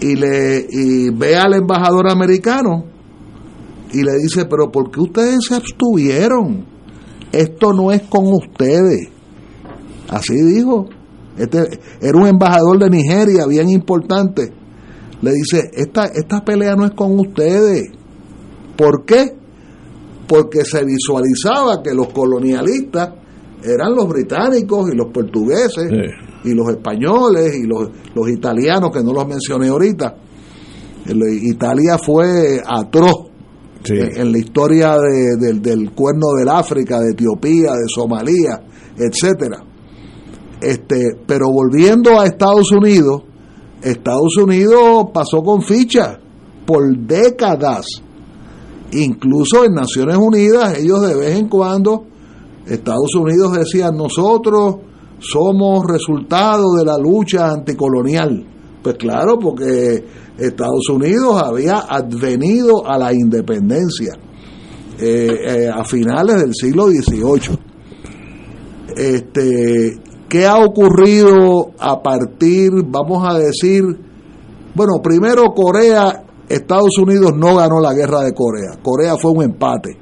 y le y ve al embajador americano y le dice, pero ¿por qué ustedes se abstuvieron? Esto no es con ustedes. Así dijo. Este era un embajador de Nigeria, bien importante. Le dice, esta, esta pelea no es con ustedes. ¿Por qué? Porque se visualizaba que los colonialistas eran los británicos y los portugueses Sí. y los españoles y los, los italianos, que no los mencioné ahorita. Italia fue atroz Sí. en, la historia de- del, cuerno del África, de Etiopía, de Somalia, etcétera. Este, pero volviendo a Estados Unidos, Estados Unidos pasó con ficha por décadas. Incluso en Naciones Unidas, ellos de vez en cuando, Estados Unidos decían, nosotros somos resultado de la lucha anticolonial. Pues claro, porque Estados Unidos había advenido a la independencia eh, eh, a finales del siglo XVIII. Este, ¿Qué ha ocurrido a partir, vamos a decir, bueno, primero Corea, Estados Unidos no ganó la guerra de Corea, Corea fue un empate.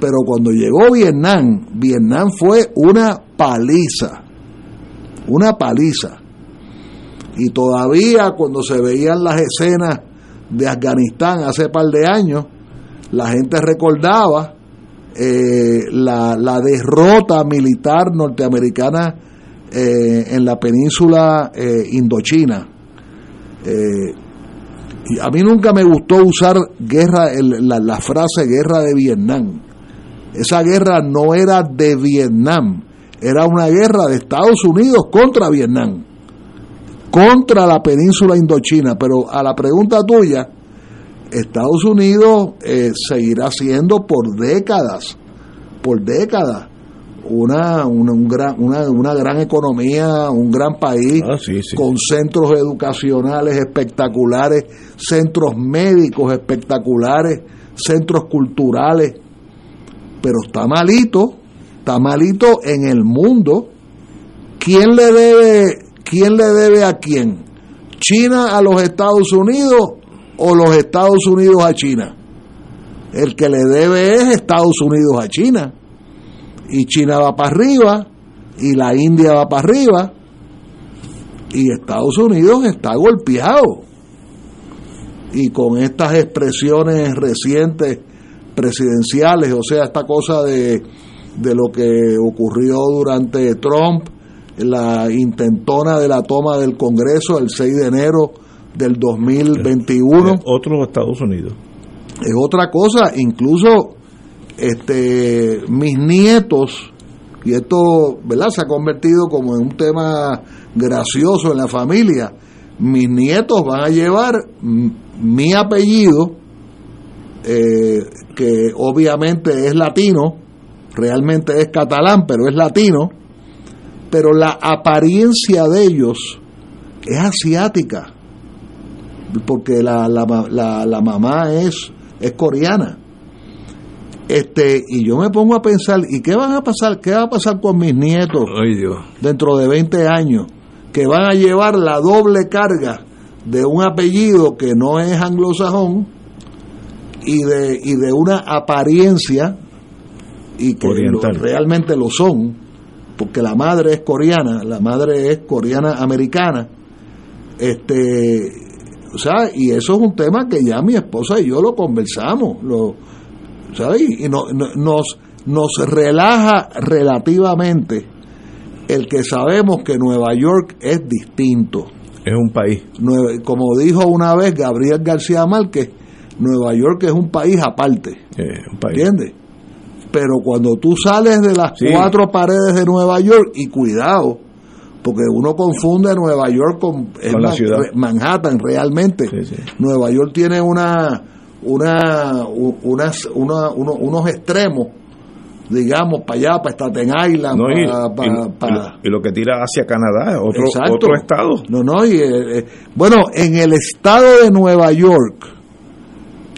Pero cuando llegó Vietnam, Vietnam fue una paliza, una paliza. Y todavía cuando se veían las escenas de Afganistán hace par de años, la gente recordaba eh, la, la derrota militar norteamericana eh, en la península eh, indochina. Y a mí nunca me gustó usar guerra, el- la, la frase guerra de Vietnam, Esa guerra no era de Vietnam, era una guerra de Estados Unidos contra Vietnam, contra la península indochina. Pero a la pregunta tuya, Estados Unidos eh, seguirá siendo por décadas, por décadas, una, una, un gran, una, una gran economía, un gran país, Ah, sí, sí. con centros educacionales espectaculares, centros médicos espectaculares, centros culturales, pero está malito, está malito en el mundo. ¿Quién le debe, quién le debe a quién? ¿China a los Estados Unidos o los Estados Unidos a China? El que le debe es Estados Unidos a China. Y China va para arriba, y la India va para arriba, y Estados Unidos está golpeado. Y con estas expresiones recientes presidenciales, o sea, esta cosa de, de lo que ocurrió durante Trump, la intentona de la toma del Congreso el 6 de enero del 2021 Eh, Otros Estados Unidos. es otra cosa, incluso este mis nietos y esto, ¿verdad? Se ha convertido como en un tema gracioso en la familia. Mis nietos van a llevar mi apellido, eh, que obviamente es latino, realmente es catalán, pero es latino, pero la apariencia de ellos es asiática, porque la, la, la, la mamá es, es coreana. Este, y yo me pongo a pensar, ¿y qué van a pasar? ¿Qué va a pasar con mis nietos Ay, Dios. dentro de 20 años? Que van a llevar la doble carga de un apellido que no es anglosajón y de, y de una apariencia y que lo- realmente lo son, porque la madre es coreana, la madre es coreana americana. Este, o sea, y eso es un tema que ya mi esposa y yo lo conversamos, lo, ¿sabes? Y no- no- nos, nos relaja relativamente el que sabemos que Nueva York es distinto. Es un país. Como dijo una vez Gabriel García Márquez, Nueva York es un país aparte, eh, un país. ¿entiendes? Pero cuando tú sales de las Sí. cuatro paredes de Nueva York, y cuidado, porque uno confunde Nueva York con, Con la Man- ciudad. Manhattan realmente. Sí, sí. Nueva York tiene una, una, unas, una- uno- unos extremos, digamos, para allá, para Staten Island, No, y, para, y- y lo- y lo que tira hacia Canadá, otro, Exacto. otro estado. No, no, y, eh, eh, bueno, en el estado de Nueva York,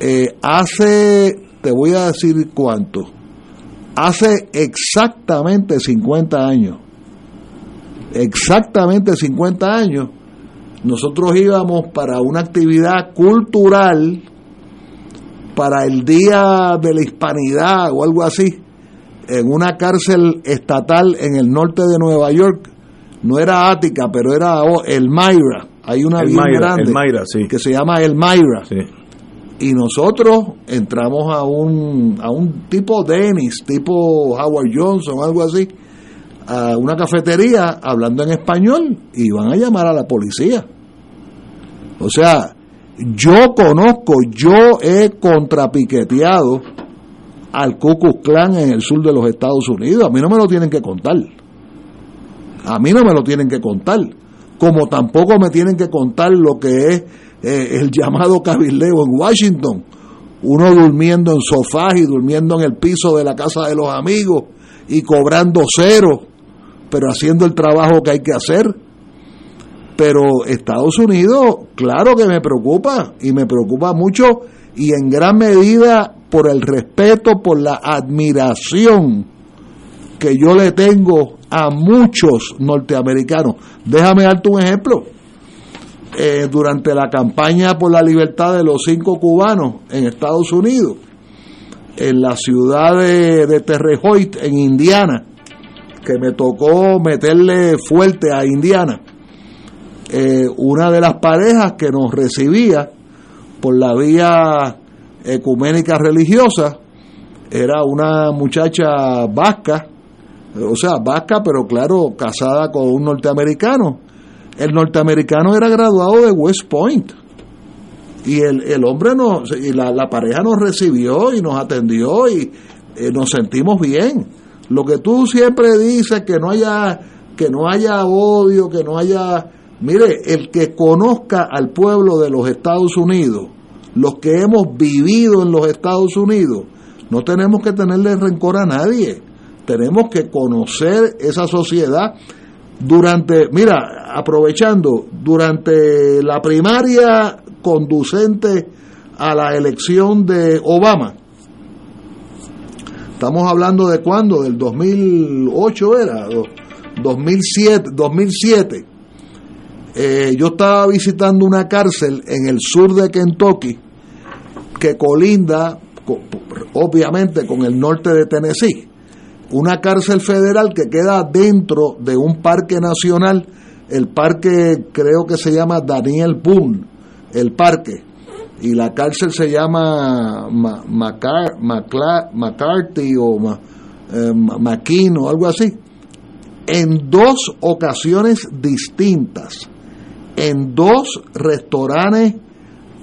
eh, hace, te voy a decir cuánto, hace exactamente 50 años, exactamente 50 años, nosotros íbamos para una actividad cultural, para el Día de la Hispanidad o algo así, en una cárcel estatal en el norte de Nueva York. No era Ática, pero era o- el Myra. Hay una El bien grande el sí. que se llama el Myra. Sí. Y nosotros entramos a un, a un tipo Dennis, tipo Howard Johnson, algo así, a una cafetería hablando en español y van a llamar a la policía. O sea, yo conozco, yo he contrapiqueteado al Ku Klux Klan en el sur de los Estados Unidos. A mí no me lo tienen que contar. A mí no me lo tienen que contar. Como tampoco me tienen que contar lo que es eh, el llamado cabildeo en Washington. Uno durmiendo en sofás y durmiendo en el piso de la casa de los amigos y cobrando cero, pero haciendo el trabajo que hay que hacer. Pero Estados Unidos, claro que me preocupa y me preocupa mucho y en gran medida por el respeto, por la admiración que yo le tengo a muchos norteamericanos. Déjame darte un ejemplo. Eh, durante la campaña por la libertad de los cinco cubanos en Estados Unidos, en la ciudad de, de Terre Haute, en Indiana, que me tocó meterle fuerte a Indiana, eh, una de las parejas que nos recibía por la vía ecuménica religiosa era una muchacha vasca, o sea, vasca, pero claro, casada con un norteamericano. El norteamericano era graduado de West Point. Y el, el hombre nos, y la, la pareja nos recibió y nos atendió y eh, nos sentimos bien. Lo que tú siempre dices que no haya que no haya odio, que no haya mire, el que conozca al pueblo de los Estados Unidos, los que hemos vivido en los Estados Unidos, no tenemos que tenerle rencor a nadie. Tenemos que conocer esa sociedad durante, mira, aprovechando, durante la primaria conducente a la elección de Obama, estamos hablando de cuándo, del 2008 era, 2007, 2007. Eh, yo estaba visitando una cárcel en el sur de Kentucky que colinda, obviamente, con el norte de Tennessee una cárcel federal que queda dentro de un parque nacional, el parque creo que se llama Daniel Boone, el parque, y la cárcel se llama McCarthy o eh, o algo así, en dos ocasiones distintas, en dos restaurantes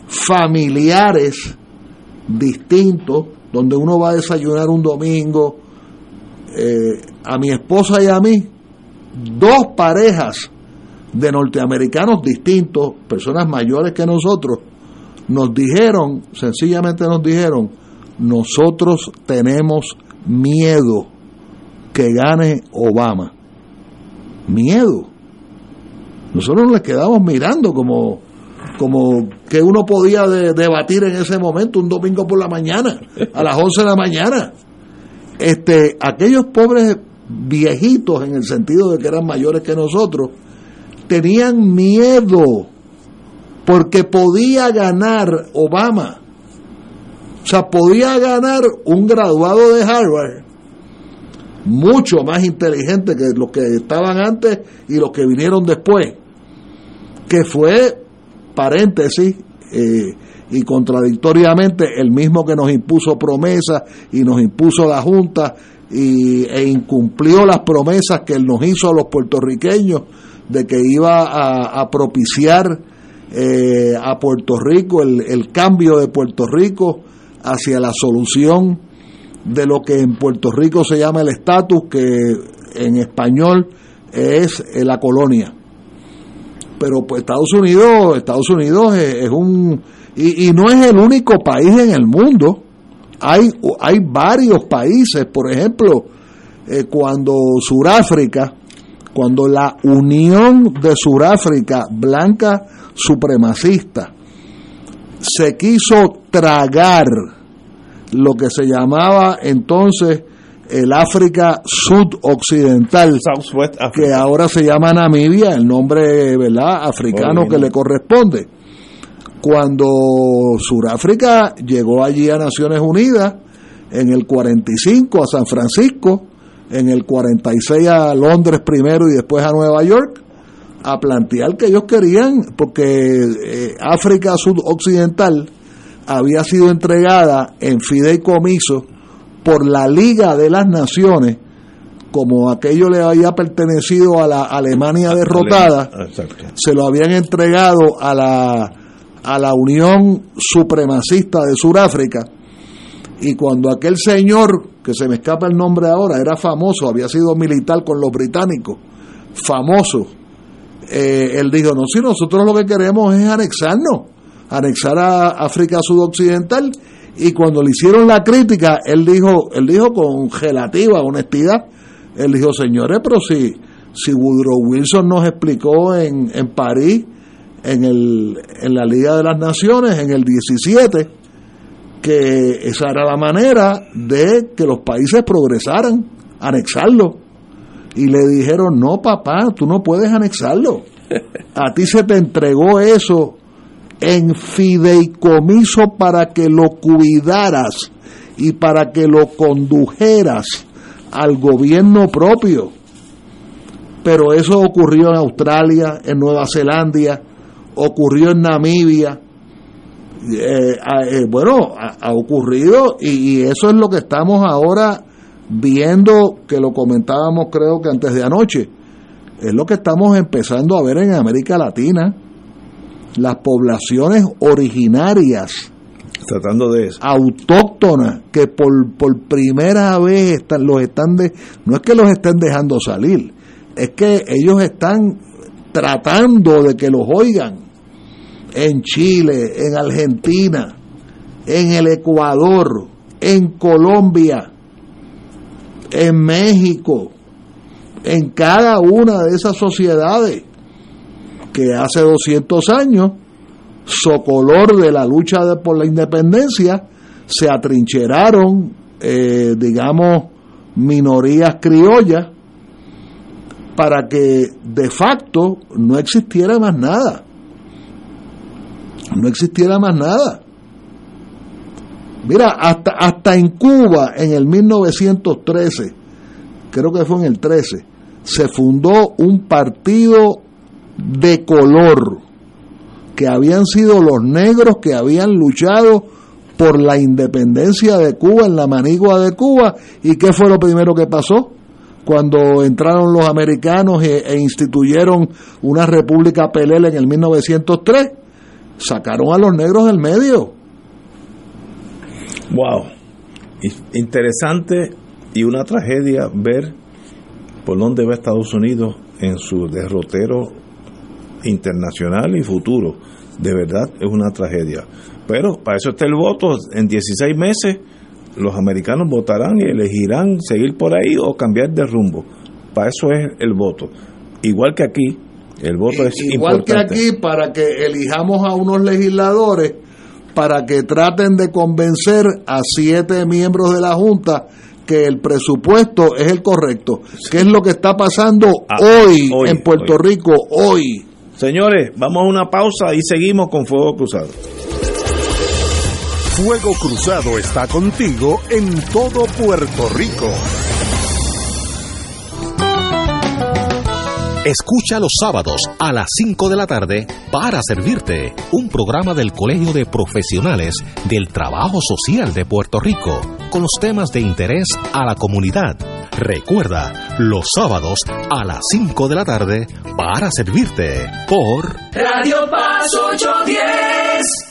familiares distintos, donde uno va a desayunar un domingo, eh, a mi esposa y a mí, dos parejas de norteamericanos distintos, personas mayores que nosotros, nos dijeron, sencillamente nos dijeron, nosotros tenemos miedo que gane Obama. Miedo. Nosotros nos quedamos mirando como, como que uno podía debatir en ese momento, un domingo por la mañana, a las 11 de la mañana este, aquellos pobres viejitos, en el sentido de que eran mayores que nosotros, tenían miedo porque podía ganar Obama. O sea, podía ganar un graduado de Harvard mucho más inteligente que los que estaban antes y los que vinieron después, que fue, paréntesis, eh, y contradictoriamente el mismo que nos impuso promesas y nos impuso la Junta y, e incumplió las promesas que él nos hizo a los puertorriqueños de que iba a, propiciar eh, a Puerto Rico el, el cambio de Puerto Rico hacia la solución de lo que en Puerto Rico se llama el estatus, que en español es la colonia. Pero pues Estados Unidos, Estados Unidos es un y, no es el único país en el mundo. Hay, hay varios países, por ejemplo, eh, cuando Suráfrica, cuando la Unión de Suráfrica Blanca Supremacista se quiso tragar lo que se llamaba entonces el África Sudoccidental, que ahora se llama Namibia, el nombre ¿verdad? africano que le corresponde cuando Sudáfrica llegó allí a Naciones Unidas, en el 45 a San Francisco, en el 46 a Londres primero y después a Nueva York, a plantear que ellos querían, porque eh, África Sudoccidental había sido entregada en fideicomiso por la Liga de las Naciones, como aquello le había pertenecido a la Alemania derrotada, se lo habían entregado a la a la Unión Supremacista de Sudáfrica. Y cuando aquel señor, que se me escapa el nombre ahora, era famoso, había sido militar con los británicos, famoso, eh, él dijo, no, si nosotros lo que queremos es anexarnos, anexar a África Sudoccidental, y cuando le hicieron la crítica, él dijo, él dijo con relativa honestidad, él dijo, señores, pero si, si Woodrow Wilson nos explicó en, en París en, el, en la Liga de las Naciones en el 17 que esa era la manera de que los países progresaran, anexarlo. Y le dijeron, no papá, tú no puedes anexarlo. A ti se te entregó eso en fideicomiso para que lo cuidaras y para que lo condujeras al gobierno propio. Pero eso ocurrió en Australia, en Nueva Zelanda, ocurrió en Namibia. Eh, eh, bueno, ha, ocurrido y, eso es lo que estamos ahora viendo, que lo comentábamos creo que antes de anoche, es lo que estamos empezando a ver en América Latina. Las poblaciones originarias tratando de autóctonas que por, por primera vez están, los están de, no es que los estén dejando salir, es que ellos están tratando de que los oigan en Chile, en Argentina, en el Ecuador, en Colombia, en México, en cada una de esas sociedades que hace 200 años, socolor de la lucha por la independencia, se atrincheraron, eh, digamos, minorías criollas para que de facto no existiera más nada. No existiera más nada. Mira, hasta, hasta en Cuba, en el 1913, creo que fue en el 13, se fundó un partido de color, que habían sido los negros que habían luchado por la independencia de Cuba en la manigua de Cuba. ¿Y qué fue lo primero que pasó? Cuando entraron los americanos e, e instituyeron una república pelela en el 1903, sacaron a los negros del medio. Wow, interesante y una tragedia ver por dónde va Estados Unidos en su derrotero internacional y futuro. De verdad es una tragedia. Pero para eso está el voto. En 16 meses los americanos votarán y elegirán seguir por ahí o cambiar de rumbo. Para eso es el voto. Igual que aquí, el voto es Igual importante. que aquí, para que elijamos a unos legisladores para que traten de convencer a siete miembros de la Junta que el presupuesto es el correcto. ¿Qué es lo que está pasando Ah, hoy, hoy, en Puerto hoy. Rico? Hoy. Señores, vamos a una pausa y seguimos con Fuego Cruzado. Fuego Cruzado está contigo en todo Puerto Rico. Escucha los sábados a las 5 de la tarde para servirte un programa del Colegio de Profesionales del Trabajo Social de Puerto Rico con los temas de interés a la comunidad. Recuerda, los sábados a las 5 de la tarde para servirte por Radio Paz 810.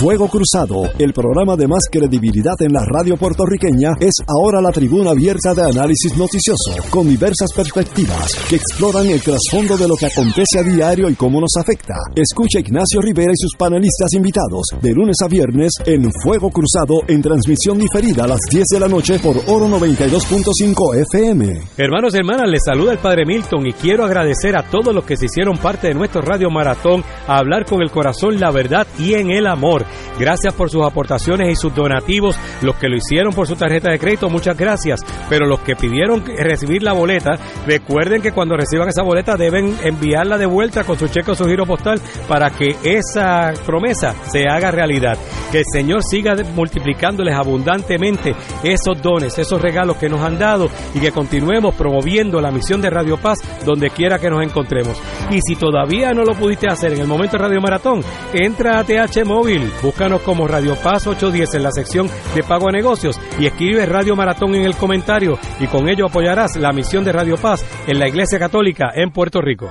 Fuego Cruzado, el programa de más credibilidad en la radio puertorriqueña, es ahora la tribuna abierta de análisis noticioso, con diversas perspectivas que exploran el trasfondo de lo que acontece a diario y cómo nos afecta. Escucha Ignacio Rivera y sus panelistas invitados de lunes a viernes en Fuego Cruzado en transmisión diferida a las 10 de la noche por Oro 92.5 FM. Hermanos y hermanas, les saluda el Padre Milton y quiero agradecer a todos los que se hicieron parte de nuestro Radio Maratón a hablar con el corazón, la verdad y en el amor. Gracias por sus aportaciones y sus donativos. Los que lo hicieron por su tarjeta de crédito, muchas gracias. Pero los que pidieron recibir la boleta, recuerden que cuando reciban esa boleta deben enviarla de vuelta con su cheque o su giro postal para que esa promesa se haga realidad. Que el Señor siga multiplicándoles abundantemente esos dones, esos regalos que nos han dado y que continuemos promoviendo la misión de Radio Paz donde quiera que nos encontremos. Y si todavía no lo pudiste hacer en el momento de Radio Maratón, entra a TH Móvil, búscanos como Radio Paz 810 en la sección de pago a negocios y escribe Radio Maratón en el comentario y con ello apoyarás la misión de Radio Paz en la Iglesia Católica en Puerto Rico.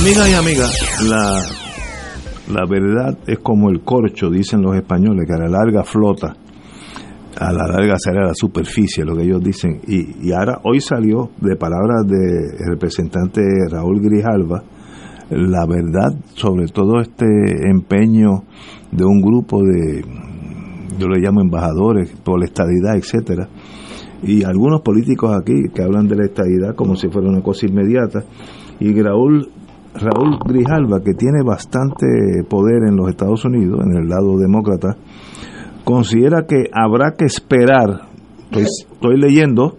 Amigas y amigas, la, la verdad es como el corcho, dicen los españoles, que a la larga flota, a la larga será la superficie, lo que ellos dicen. Y, y ahora, hoy salió de palabras del representante Raúl Grijalva, la verdad sobre todo este empeño de un grupo de, yo le llamo embajadores por la estadidad, etcétera, y algunos políticos aquí que hablan de la estadidad como si fuera una cosa inmediata, y Raúl Raúl Grijalva, que tiene bastante poder en los Estados Unidos, en el lado demócrata, considera que habrá que esperar, pues, estoy leyendo,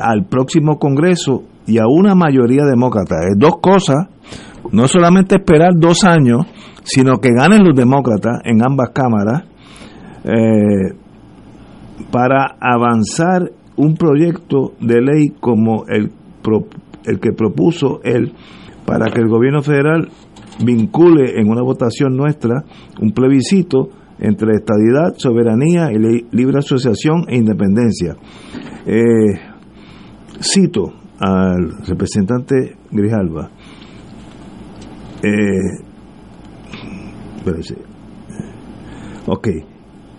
al próximo Congreso y a una mayoría demócrata. Es dos cosas, no solamente esperar dos años, sino que ganen los demócratas en ambas cámaras eh, para avanzar un proyecto de ley como el, el que propuso él para que el gobierno federal vincule en una votación nuestra un plebiscito entre estadidad, soberanía y libre asociación e independencia. Eh, cito al representante Grijalva. Eh, ok,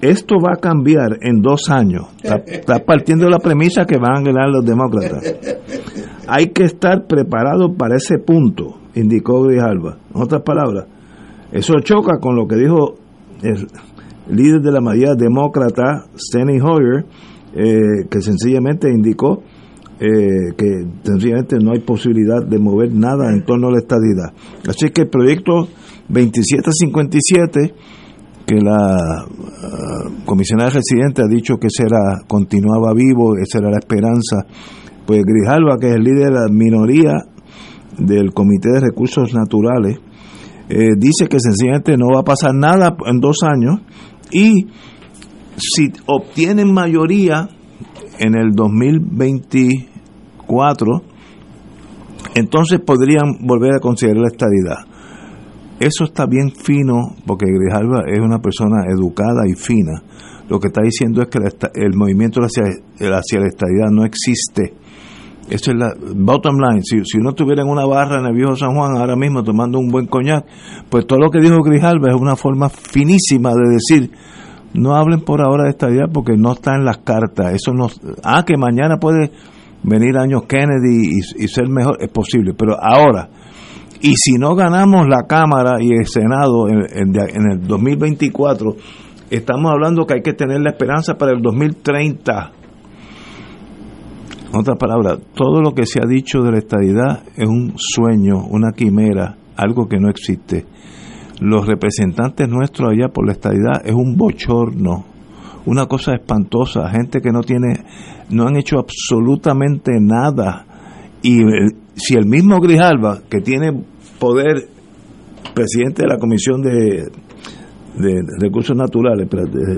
esto va a cambiar en dos años. Está, está partiendo de la premisa que van a ganar los demócratas. Hay que estar preparado para ese punto, indicó Grijalva. En otras palabras, eso choca con lo que dijo el líder de la mayoría demócrata, Steny Hoyer, eh, que sencillamente indicó eh, que sencillamente no hay posibilidad de mover nada en torno a la estadidad. Así que el proyecto 2757 que la uh, comisionada residente ha dicho que será continuaba vivo, esa era la esperanza. Pues Grijalva, que es el líder de la minoría del Comité de Recursos Naturales, eh, dice que sencillamente no va a pasar nada en dos años y si obtienen mayoría en el 2024, entonces podrían volver a considerar la estadidad. Eso está bien fino, porque Grijalva es una persona educada y fina. Lo que está diciendo es que el movimiento hacia, hacia la estadidad no existe. Esa es la bottom line. Si, si uno estuviera en una barra en el viejo San Juan ahora mismo tomando un buen coñac, pues todo lo que dijo Grijalva es una forma finísima de decir, no hablen por ahora de estadidad porque no está en las cartas. Eso no, ah, que mañana puede venir años Kennedy y, y ser mejor, es posible. Pero ahora, y si no ganamos la Cámara y el Senado en, en, en, el 2024, estamos hablando que hay que tener la esperanza para el 2030. En otras palabras, todo lo que se ha dicho de la estadidad es un sueño, una quimera, algo que no existe. Los representantes nuestros allá por la estadidad es un bochorno, una cosa espantosa, gente que no tiene, no han hecho absolutamente nada. Y si el mismo Grijalva, que tiene poder presidente de la Comisión de, de Recursos Naturales.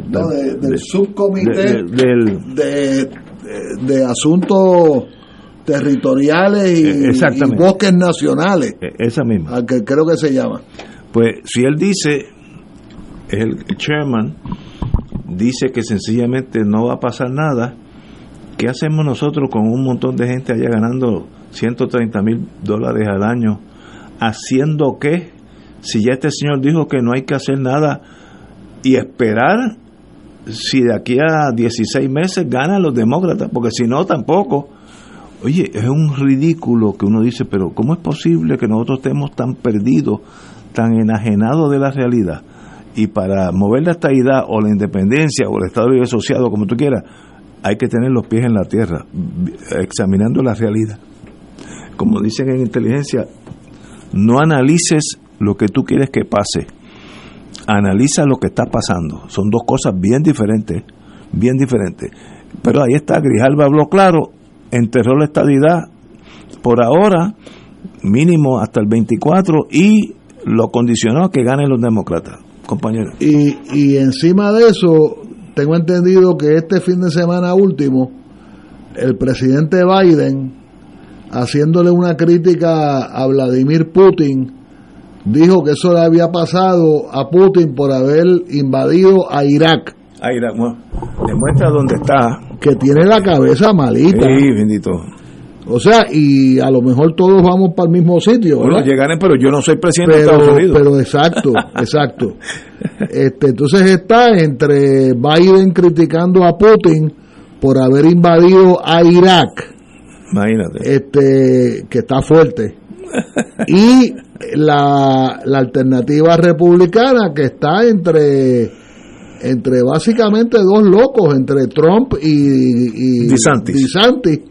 no, del subcomité de, de, asuntos territoriales y, y, bosques nacionales. E, esa misma. Al que creo que se llama. Pues si él dice, el chairman, dice que sencillamente no va a pasar nada, ¿qué hacemos nosotros con un montón de gente allá ganando 130 mil dólares al año? ¿Haciendo qué? Si ya este señor dijo que no hay que hacer nada y esperar si de aquí a 16 meses ganan los demócratas, porque si no tampoco. Oye, es un ridículo que uno dice, pero ¿cómo es posible que nosotros estemos tan perdidos, tan enajenados de la realidad? Y para mover la estabilidad o la independencia o el Estado Libre Asociado, como tú quieras, hay que tener los pies en la tierra, examinando la realidad. Como dicen en inteligencia, no analices lo que tú quieres que pase, analiza lo que está pasando. Son dos cosas bien diferentes, bien diferentes. Pero ahí está, Grijalva habló claro, enterró la estadidad por ahora, mínimo hasta el 24, y lo condicionó a que ganen los demócratas, compañeros. Y, y encima de eso, tengo entendido que este fin de semana último, el presidente Biden, haciéndole una crítica a Vladimir Putin, dijo que eso le había pasado a Putin por haber invadido a Irak. A Irak, bueno, demuestra dónde está. Que tiene la cabeza malita. Sí, bendito. O sea, y a lo mejor todos vamos para el mismo sitio. Bueno, llegaré, pero yo no soy presidente de Estados Unidos. Pero exacto, (laughs) exacto. Este, entonces está entre Biden criticando a Putin por haber invadido a Irak. Imagínate. Este, que está fuerte. (laughs) y la, la alternativa republicana que está entre entre básicamente dos locos, entre Trump y, y DeSantis.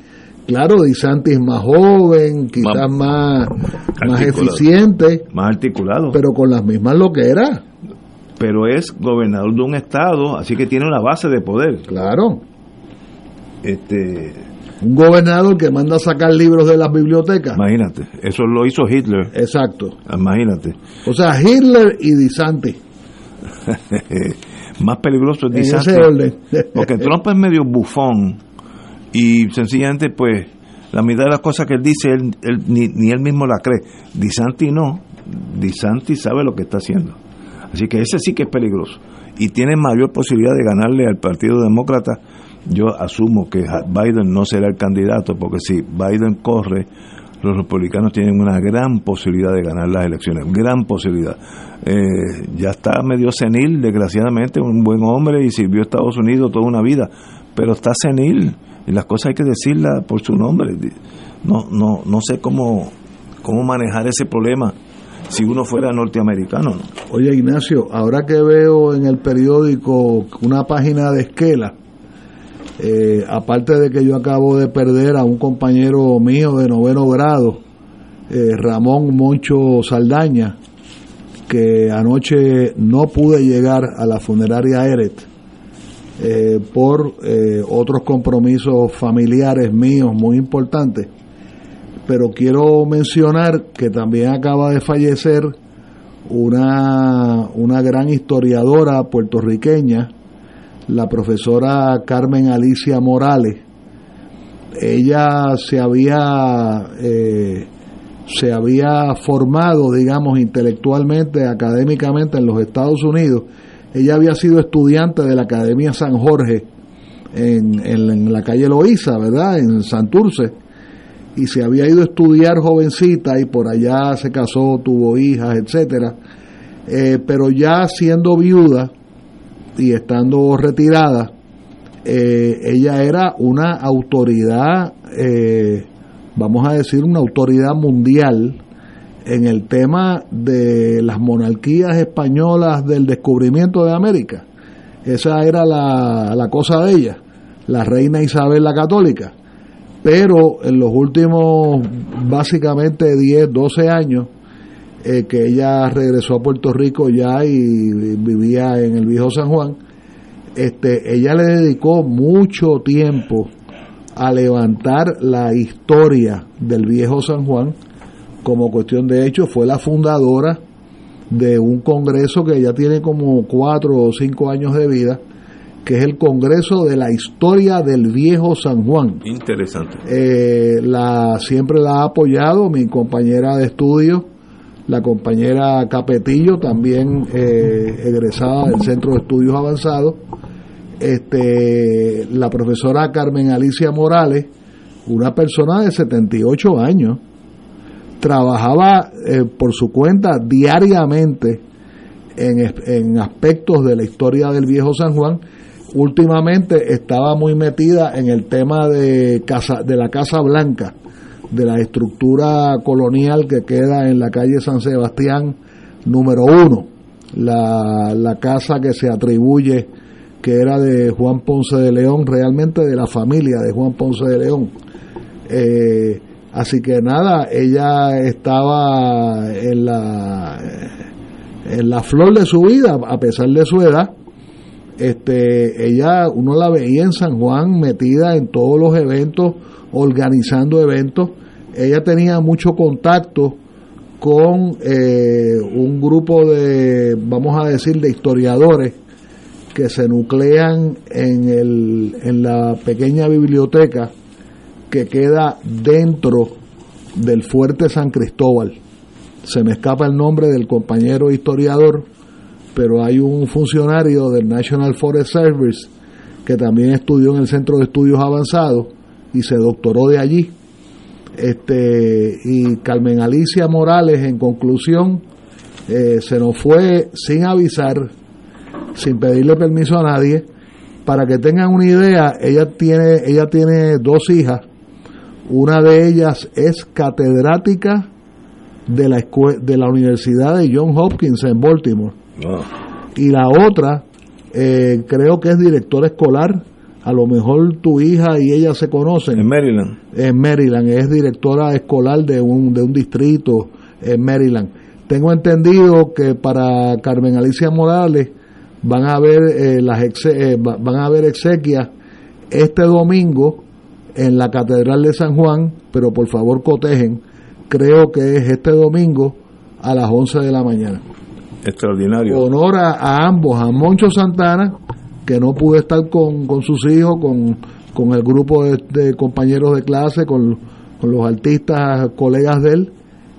Claro, DeSantis más joven, quizás más, más, eficiente. Más articulado. Pero con las mismas loqueras. Pero es gobernador de un estado, así que tiene una base de poder. Claro. Este, un gobernador que manda a sacar libros de las bibliotecas. Imagínate, eso lo hizo Hitler. Exacto. Imagínate. O sea, Hitler y DeSantis. (laughs) Más peligroso es DeSantis. (laughs) Porque Trump es medio bufón y sencillamente pues la mitad de las cosas que él dice él, ni, ni, él mismo la cree. DeSantis no. DeSantis sabe lo que está haciendo. Así que ese sí que es peligroso. Y tiene mayor posibilidad de ganarle al Partido Demócrata yo asumo que Biden no será el candidato, porque si Biden corre, los republicanos tienen una gran posibilidad de ganar las elecciones, gran posibilidad. Eh, ya está medio senil, desgraciadamente, un buen hombre y sirvió a Estados Unidos toda una vida, pero está senil y las cosas hay que decirlas por su nombre. No, no, no sé cómo, cómo manejar ese problema si uno fuera norteamericano. Oye Ignacio, ahora que veo en el periódico una página de Esquela, eh, aparte de que yo acabo de perder a un compañero mío de noveno grado, eh, Ramón Moncho Saldaña, que anoche no pude llegar a la funeraria Eret eh, por otros compromisos familiares míos muy importantes. Pero quiero mencionar que también acaba de fallecer una, una gran historiadora puertorriqueña, la profesora Carmen Alicia Morales. Ella se había, eh, se había formado, digamos, intelectualmente, académicamente en los Estados Unidos. Ella había sido estudiante de la Academia San Jorge en, en, la calle Loíza, ¿verdad? En Santurce. Y se había ido a estudiar jovencita y por allá se casó, tuvo hijas, etcétera. Eh, pero ya siendo viuda, y estando retirada, eh, ella era una autoridad, eh, vamos a decir, una autoridad mundial en el tema de las monarquías españolas del descubrimiento de América. Esa era la, la cosa de ella, la reina Isabel la católica. Pero en los últimos básicamente 10, 12 años, eh, que ella regresó a Puerto Rico ya y vivía en el viejo San Juan, este, ella le dedicó mucho tiempo a levantar la historia del viejo San Juan como cuestión de hecho fue la fundadora de un congreso que ya tiene como cuatro o cinco años de vida, que es el Congreso de la Historia del Viejo San Juan. Interesante. Eh, la, siempre la ha apoyado mi compañera de estudio, la compañera Capetillo, también eh, egresada del Centro de Estudios Avanzados, este, la profesora Carmen Alicia Morales, una persona de 78 años, trabajaba eh, por su cuenta diariamente en, en aspectos de la historia del viejo San Juan. Últimamente estaba muy metida en el tema de casa de la Casa Blanca, de la estructura colonial que queda en la calle San Sebastián número uno, la, la casa que se atribuye que era de Juan Ponce de León, realmente de la familia de Juan Ponce de León. Eh, así que nada, ella estaba en la, en la flor de su vida, a pesar de su edad, este, ella, uno la veía en San Juan metida en todos los eventos, organizando eventos. Ella tenía mucho contacto con eh, un grupo de, vamos a decir, de historiadores que se nuclean en, el, en la pequeña biblioteca que queda dentro del fuerte San Cristóbal. Se me escapa el nombre del compañero historiador, pero hay un funcionario del National Forest Service que también estudió en el Centro de Estudios Avanzados y se doctoró de allí. Este, y Carmen Alicia Morales, en conclusión, eh, se nos fue sin avisar, sin pedirle permiso a nadie. Para que tengan una idea, ella tiene, ella tiene dos hijas. Una de ellas es catedrática de la, de la Universidad de John Hopkins en Baltimore y la otra, eh, creo que es directora escolar. A lo mejor tu hija y ella se conocen. En Maryland. En Maryland, es directora escolar de un, de un distrito en Maryland. Tengo entendido que para Carmen Alicia Morales van a haber eh, las eh, van a haber exequias este domingo en la Catedral de San Juan, pero por favor cotejen, creo que es este domingo a las 11 de la mañana extraordinario. Honor a, ambos, a Moncho Santana, que no pudo estar con, sus hijos, con, con el grupo de, compañeros de clase, con, con los artistas, colegas de él,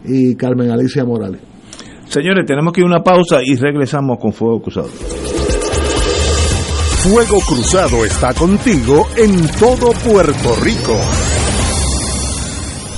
y Carmen Alicia Morales. Señores, tenemos que ir a una pausa y regresamos con Fuego Cruzado. Fuego Cruzado está contigo en todo Puerto Rico.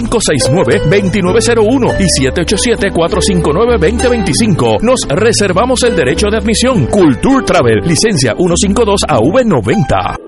569-2901 y 787-459-2025. Nos reservamos el derecho de admisión. Culture Travel, licencia 152 AV90.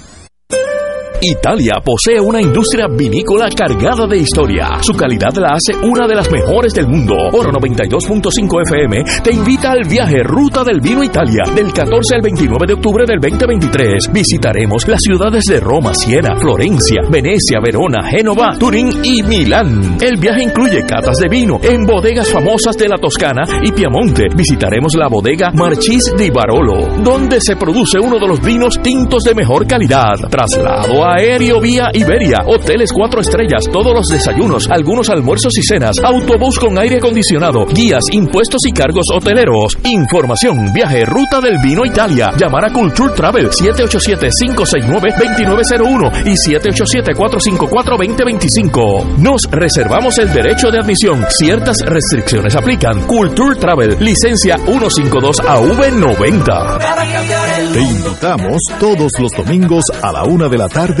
Italia posee una industria vinícola cargada de historia. Su calidad la hace una de las mejores del mundo. Oro 92.5 FM te invita al viaje Ruta del Vino Italia del 14 al 29 de octubre del 2023. Visitaremos las ciudades de Roma, Siena, Florencia, Venecia, Verona, Génova, Turín y Milán. El viaje incluye catas de vino en bodegas famosas de la Toscana y Piamonte. Visitaremos la bodega Marchis di Barolo, donde se produce uno de los vinos tintos de mejor calidad. Traslado a aéreo vía Iberia, hoteles cuatro estrellas, todos los desayunos, algunos almuerzos y cenas, autobús con aire acondicionado, guías, impuestos y cargos hoteleros. Información, viaje, ruta del vino Italia. Llamar a Culture Travel 787-569-2901 y 787-454-2025. Nos reservamos el derecho de admisión. Ciertas restricciones aplican. Culture Travel, licencia 152 AV90. Te invitamos todos los domingos a la una de la tarde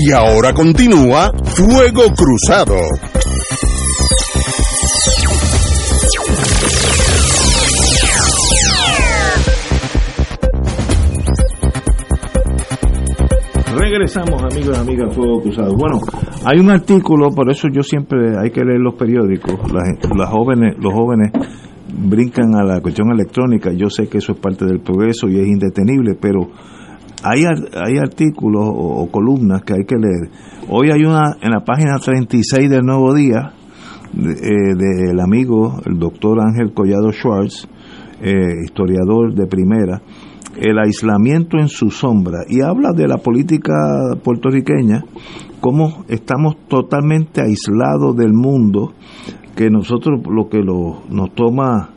Y ahora continúa Fuego Cruzado. Regresamos, amigos y amigas, Fuego Cruzado. Bueno, hay un artículo, por eso yo siempre hay que leer los periódicos. Las, las jóvenes, los jóvenes brincan a la cuestión electrónica. Yo sé que eso es parte del progreso y es indetenible, pero hay, hay artículos o, o, columnas que hay que leer. Hoy hay una en la página 36 del Nuevo Día del de, de amigo, el doctor Ángel Collado Schwartz, eh, historiador de primera, el aislamiento en su sombra y habla de la política puertorriqueña, cómo estamos totalmente aislados del mundo, que nosotros lo que lo, nos toma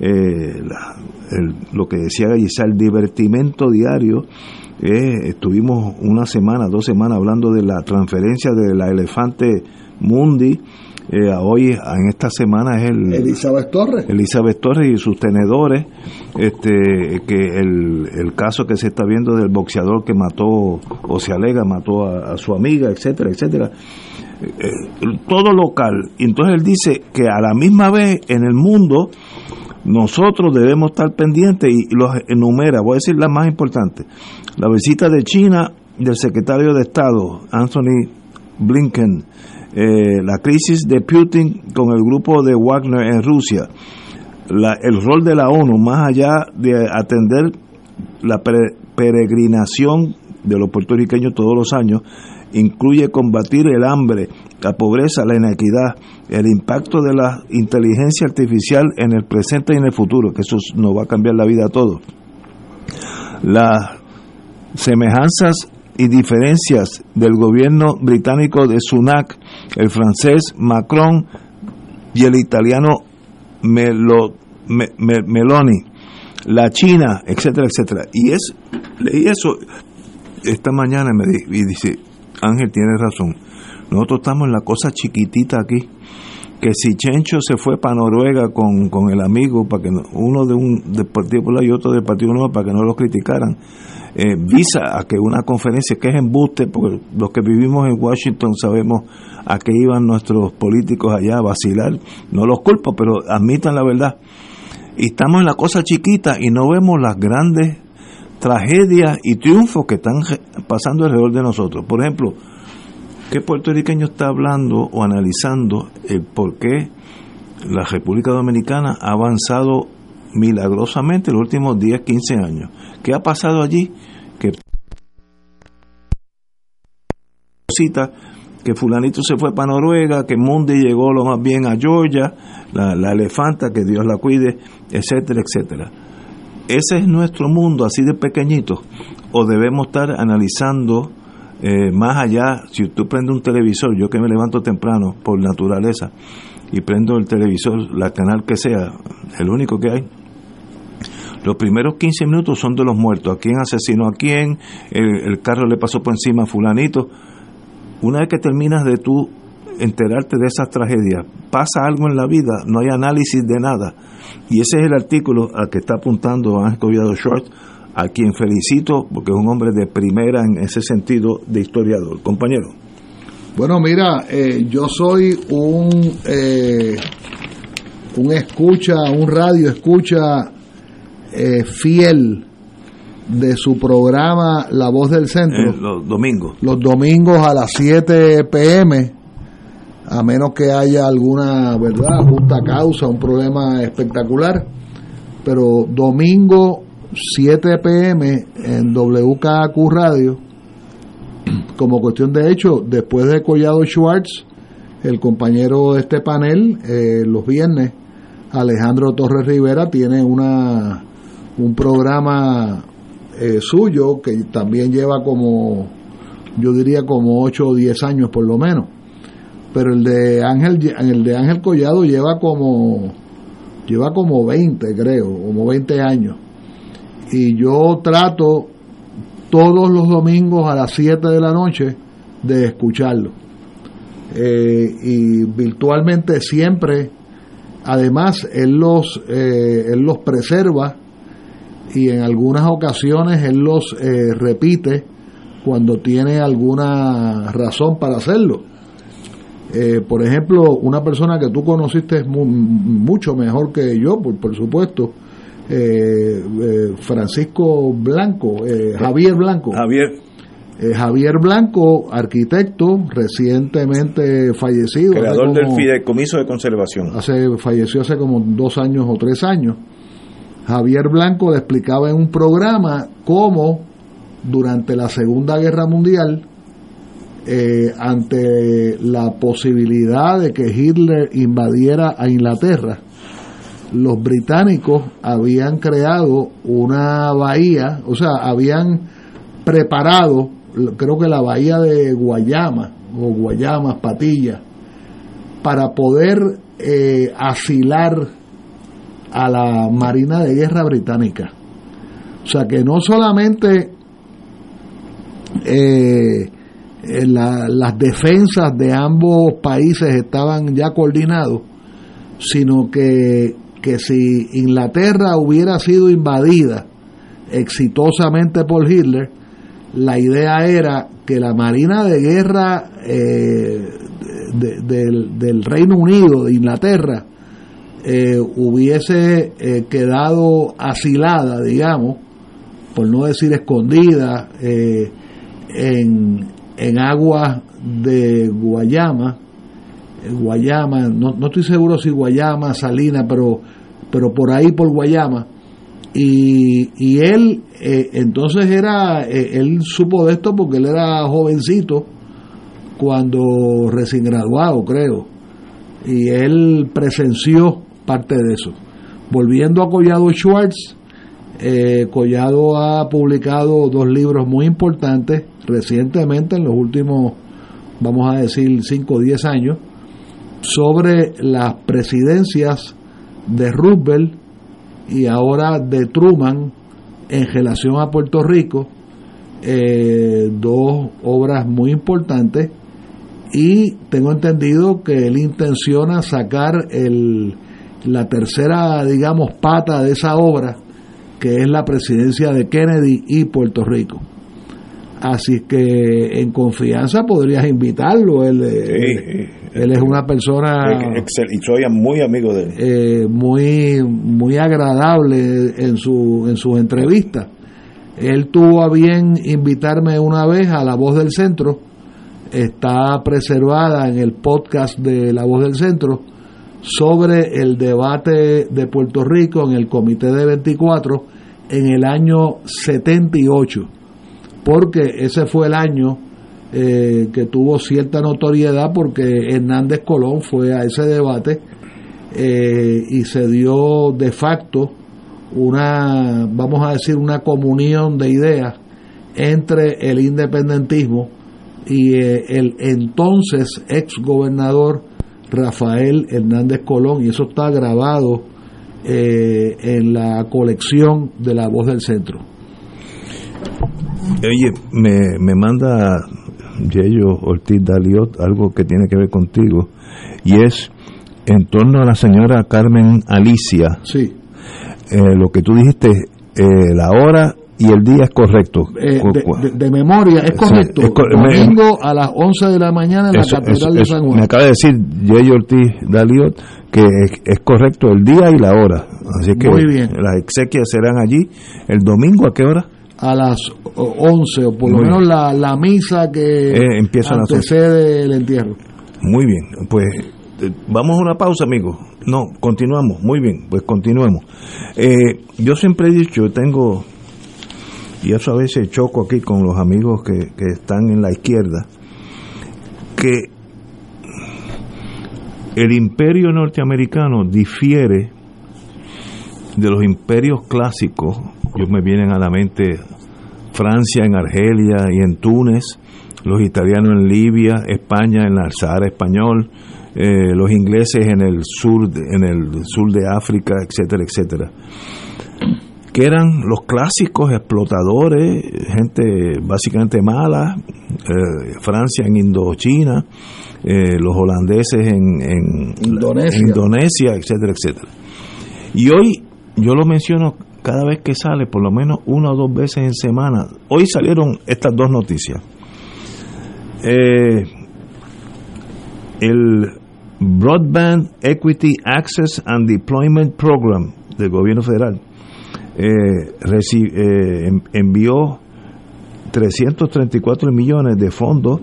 eh, la, el, lo que decía el divertimento diario. Eh, estuvimos una semana, dos semanas hablando de la transferencia de la elefante Mundi. Eh, hoy, en esta semana, es el. Elizabeth Torres. Elizabeth Torres y sus tenedores. Este, que el, el caso que se está viendo del boxeador que mató, o se alega, mató a, a su amiga, etcétera, etcétera. Eh, todo local. Entonces él dice que a la misma vez en el mundo nosotros debemos estar pendientes y los enumera, voy a decir la más importante, la visita de China del secretario de Estado, Anthony Blinken, eh, la crisis de Putin con el grupo de Wagner en Rusia, el rol de la ONU, más allá de atender la peregrinación de los puertorriqueños todos los años, incluye combatir el hambre, la pobreza, la inequidad, el impacto de la inteligencia artificial en el presente y en el futuro, que eso nos va a cambiar la vida a todos. Las semejanzas y diferencias del gobierno británico de Sunak, el francés Macron y el italiano Melo, me, me, Meloni, la China, etcétera, etcétera. Y es, leí eso esta mañana me di, y dice, Ángel tiene razón. Nosotros estamos en la cosa chiquitita aquí. Que si Chencho se fue para Noruega con, con el amigo, para que no, uno de un del Partido Popular y otro del Partido Nuevo, para que no lo criticaran, eh, visa a que una conferencia que es embuste, porque los que vivimos en Washington sabemos a qué iban nuestros políticos allá a vacilar. No los culpo, pero admitan la verdad. Y estamos en la cosa chiquita y no vemos las grandes tragedias y triunfos que están pasando alrededor de nosotros. Por ejemplo, ¿qué puertorriqueño está hablando o analizando el por qué la República Dominicana ha avanzado milagrosamente los últimos 10, 15 años? ¿Qué ha pasado allí? Que que fulanito se fue para Noruega, que Mundi llegó lo más bien a Georgia, la, la elefanta, que Dios la cuide, etcétera, etcétera ese es nuestro mundo así de pequeñito o debemos estar analizando eh, más allá si tú prendes un televisor yo que me levanto temprano por naturaleza y prendo el televisor la canal que sea el único que hay los primeros 15 minutos son de los muertos a quién asesinó a quién el, carro le pasó por encima a fulanito una vez que terminas de tú enterarte de esas tragedias. Pasa algo en la vida, no hay análisis de nada. Y ese es el artículo al que está apuntando Ángel Collado Short, a quien felicito porque es un hombre de primera en ese sentido de historiador. Compañero. Bueno, mira, eh, yo soy un, eh, un escucha, un radio escucha eh, fiel de su programa La Voz del Centro. los domingos. Los domingos a las 7 pm, a menos que haya alguna, ¿verdad?, justa causa, un problema espectacular. Pero domingo 7 pm en WKQ Radio como cuestión de hecho, después de Collado Schwartz, el compañero de este panel, eh, los viernes, Alejandro Torres Rivera, tiene una un programa eh, suyo que también lleva como, yo diría como 8 o 10 años por lo menos. Pero el de Ángel, el de Ángel Collado lleva como, lleva como 20 creo, como 20 años. Y yo trato todos los domingos a las 7 de la noche de escucharlo. Eh, y virtualmente siempre, además, él los, eh, él los preserva y en algunas ocasiones él los eh, repite cuando tiene alguna razón para hacerlo. por ejemplo, una persona que tú conociste mucho mejor que yo, por, por supuesto, eh, eh, Francisco Blanco, eh, Javier Blanco. Javier. Javier Blanco, arquitecto, recientemente fallecido. Creador del Fideicomiso de Conservación. Hace, falleció hace como dos años o tres años. Javier Blanco le explicaba en un programa cómo durante la Segunda Guerra Mundial, ante la posibilidad de que Hitler invadiera a Inglaterra, los británicos habían creado una bahía, o sea, habían preparado, creo que la bahía de Guayama, o Guayamas, Patilla, para poder eh, asilar a la Marina de Guerra británica. O sea que no solamente eh, las defensas de ambos países estaban ya coordinados, sino que que si Inglaterra hubiera sido invadida exitosamente por Hitler, la idea era que la Marina de Guerra eh, del, Reino Unido, de Inglaterra, eh, hubiese eh, quedado asilada, digamos, por no decir escondida, en, en aguas de Guayama, Guayama, no, no estoy seguro si Guayama, Salina, pero, pero por ahí por Guayama. Y, y él eh, entonces era, eh, él supo de esto porque él era jovencito cuando recién graduado, creo. Y él presenció parte de eso. Volviendo a Collado Schwartz, eh, Collado ha publicado dos libros muy importantes recientemente, en los últimos, vamos a decir, 5 o 10 años sobre las presidencias de Roosevelt y ahora de Truman en relación a Puerto Rico, eh, dos obras muy importantes y tengo entendido que él intenciona sacar el, la tercera, digamos, pata de esa obra, que es la presidencia de Kennedy y Puerto Rico. Así que en confianza podrías invitarlo. Él, él, es una persona. y soy muy amigo de él. Eh, muy, muy agradable en su, en sus entrevistas. Él tuvo a bien invitarme una vez a La Voz del Centro. Está preservada en el podcast de La Voz del Centro sobre el debate de Puerto Rico en el Comité de 24 en el año 78 porque ese fue el año eh, que tuvo cierta notoriedad porque Hernández Colón fue a ese debate eh, y se dio de facto una, vamos a decir, una comunión de ideas entre el independentismo y eh, el entonces ex gobernador Rafael Hernández Colón, y eso está grabado en la colección de La Voz del Centro. Oye, me, me manda Yello Ortiz Daliot, algo que tiene que ver contigo, y es en torno a la señora Carmen Alicia. Sí. Eh, lo que tú dijiste, eh, la hora y el día es correcto. Eh, de, cu- de- de memoria, es correcto. es me- Domingo a las 11 de la mañana en la Catedral eso- de San me Juan. acaba de decir Yello Ortiz Daliot que es, es correcto el día y la hora. Así que Muy bien. las exequias serán allí el domingo, ¿a qué hora? A las o- 11, o por lo menos la, la misa que Eh, empieza a las 11. antecede el entierro. Muy bien, pues eh, vamos a una pausa, amigos. No, continuamos. Muy bien, pues continuemos. Eh, yo siempre he dicho, tengo, y eso a veces choco aquí con los amigos que, que están en la izquierda, que el imperio norteamericano difiere de los imperios clásicos. Yo me vienen a la mente Francia en Argelia y en Túnez, los italianos en Libia, España en el Sahara español, eh, los ingleses en el sur, de- en el sur de África, etcétera, etcétera, que eran los clásicos explotadores, gente básicamente mala, eh, Francia en Indochina, eh, los holandeses en, en Indonesia. en Indonesia, etcétera, etcétera. Y hoy yo lo menciono cada vez que sale, por lo menos una o dos veces en semana. Hoy salieron estas dos noticias. Eh, el Broadband Equity Access and Deployment Program del gobierno federal eh, eh, en- envió 334 millones de fondos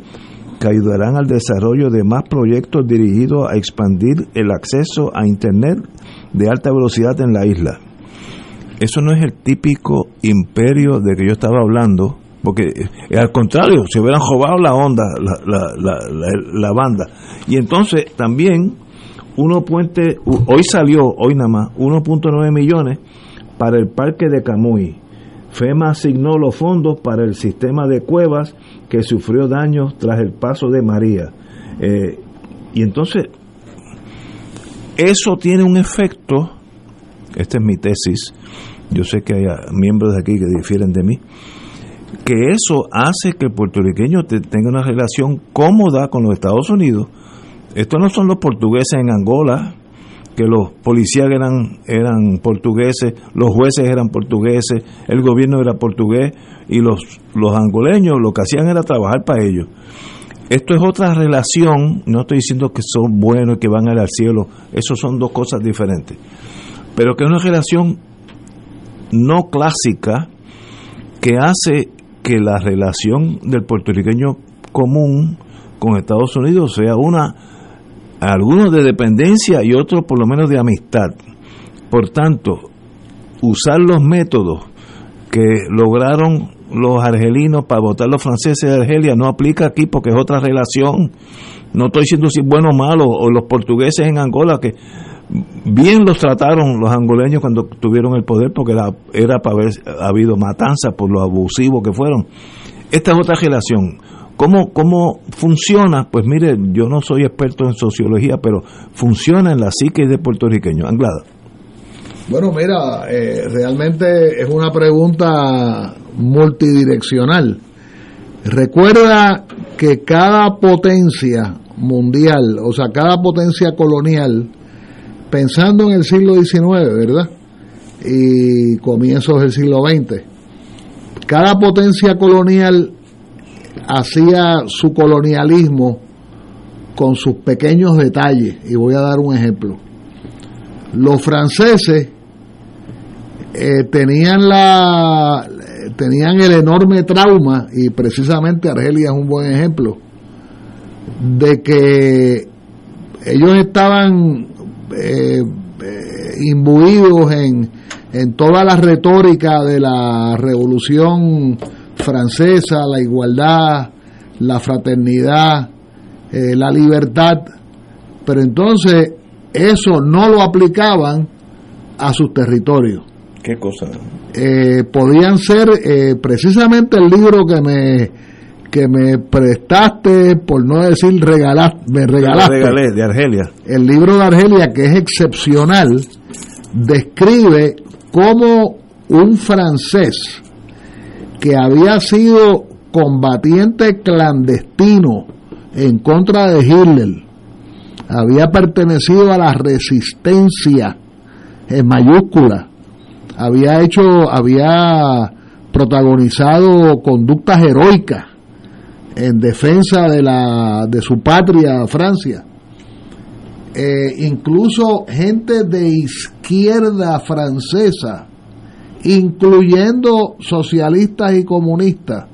que ayudarán al desarrollo de más proyectos dirigidos a expandir el acceso a Internet de alta velocidad en la isla. Eso no es el típico imperio de que yo estaba hablando, porque eh, al contrario, se hubieran robado la onda, la, la- la- la- banda. Y entonces también, uno puente, hoy salió, hoy nada más, 1.9 millones para el parque de Camuy. FEMA asignó los fondos para el sistema de cuevas que sufrió daños tras el paso de María. Eh, y entonces, eso tiene un efecto, esta es mi tesis, yo sé que hay ah, miembros de aquí que difieren de mí, que eso hace que el puertorriqueño te- tenga una relación cómoda con los Estados Unidos. Estos no son los portugueses en Angola, que los policías eran, eran portugueses, los jueces eran portugueses, el gobierno era portugués y los, los angoleños lo que hacían era trabajar para ellos. Esto es otra relación, no estoy diciendo que son buenos y que van al cielo, eso son dos cosas diferentes, pero que es una relación no clásica que hace que la relación del puertorriqueño común con Estados Unidos sea una, algunos de dependencia y otros por lo menos de amistad. Por tanto, usar los métodos que lograron los argelinos para votar los franceses de Argelia no aplica aquí porque es otra relación. No estoy diciendo si bueno o malo, o los portugueses en Angola que bien los trataron los angoleños cuando tuvieron el poder porque era, era para haber habido matanzas por lo abusivos que fueron. Esta es otra relación. ¿Cómo, ¿Cómo funciona? Pues mire, yo no soy experto en sociología, pero funciona en la psique de puertorriqueño. Anglada. Bueno, mira, eh, realmente es una pregunta multidireccional. Recuerda que cada potencia mundial, o sea, cada potencia colonial, pensando en el siglo XIX, ¿verdad? Y comienzos del siglo XX, cada potencia colonial hacía su colonialismo con sus pequeños detalles, y voy a dar un ejemplo. Los franceses eh, tenían la tenían el enorme trauma y precisamente Argelia es un buen ejemplo de que ellos estaban eh, eh, imbuidos en, en toda la retórica de la revolución francesa, la igualdad, la fraternidad, eh, la libertad, pero entonces eso no lo aplicaban a sus territorios. ¿Qué cosa? Eh, podían ser eh, precisamente el libro que me que me prestaste, por no decir regalaste, me regalaste. regalé, de Argelia. El libro de Argelia, que es excepcional, describe cómo un francés que había sido combatiente clandestino en contra de Hitler, había pertenecido a la resistencia en mayúscula, había hecho, había protagonizado conductas heroicas en defensa de la de su patria Francia eh, incluso gente de izquierda francesa incluyendo socialistas y comunistas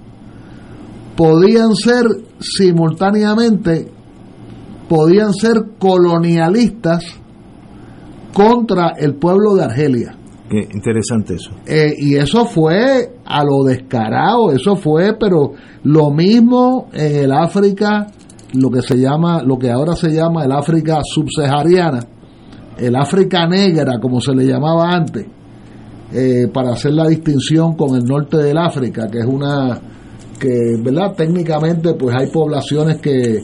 podían ser simultáneamente podían ser colonialistas contra el pueblo de Argelia Qué interesante eso. eh, y eso fue a lo descarado, eso fue, pero lo mismo en el África, lo que se llama, lo que ahora se llama el África subsahariana, el África negra, como se le llamaba antes, eh, para hacer la distinción con el norte del África, que es una, que, ¿verdad? Técnicamente, pues hay poblaciones que,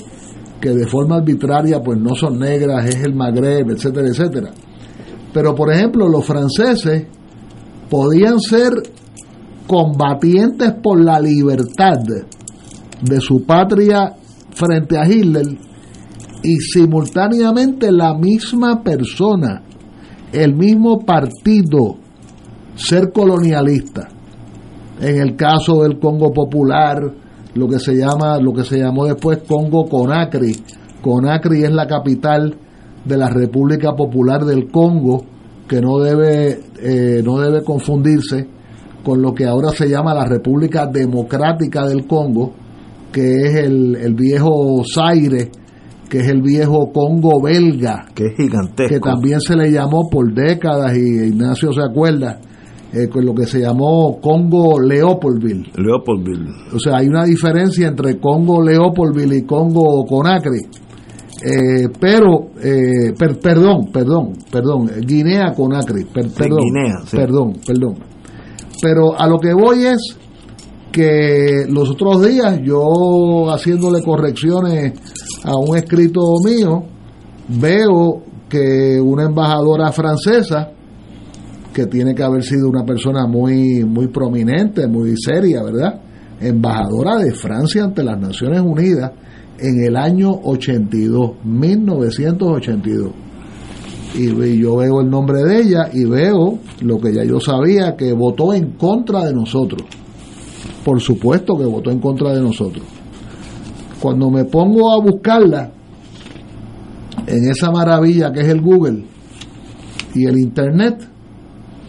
que de forma arbitraria, pues no son negras, es el Magreb, etcétera, etcétera. Pero, por ejemplo, los franceses podían ser combatientes por la libertad de su patria frente a Hitler y simultáneamente la misma persona, el mismo partido, ser colonialista. En el caso del Congo Popular, lo que se llama, lo que se llamó después Congo Conakry. Conakry es la capital de la República Popular del Congo, que no debe, eh, no debe confundirse con lo que ahora se llama la República Democrática del Congo, que es el, el viejo Zaire, que es el viejo Congo belga, que es gigantesco. que también se le llamó por décadas, y Ignacio se acuerda, eh, con lo que se llamó Congo Leopoldville. Leopoldville. O sea, hay una diferencia entre Congo Leopoldville y Congo Conakry. Eh, pero, eh, per- perdón, perdón, perdón, Guinea Conakry, per- perdón, Guinea, sí. perdón, perdón. Pero a lo que voy es que los otros días yo haciéndole correcciones a un escrito mío, veo que una embajadora francesa, que tiene que haber sido una persona muy, muy prominente, muy seria, ¿verdad? Embajadora de Francia ante las Naciones Unidas en el año 82, 1982. Y yo veo el nombre de ella y veo lo que ya yo sabía, que votó en contra de nosotros. Por supuesto que votó en contra de nosotros. Cuando me pongo a buscarla en esa maravilla que es el Google y el Internet,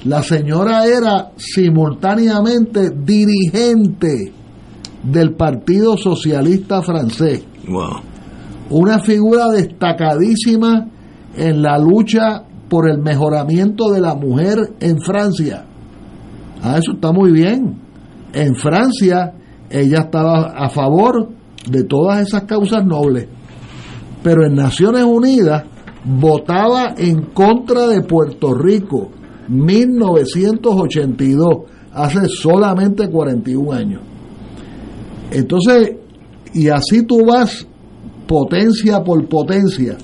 la señora era simultáneamente dirigente del Partido Socialista Francés. Wow. Una figura destacadísima en la lucha por el mejoramiento de la mujer en Francia. Ah, eso está muy bien. En Francia ella estaba a favor de todas esas causas nobles. Pero en Naciones Unidas votaba en contra de Puerto Rico 1982, hace solamente 41 años. Entonces, y así tú vas potencia por potencia.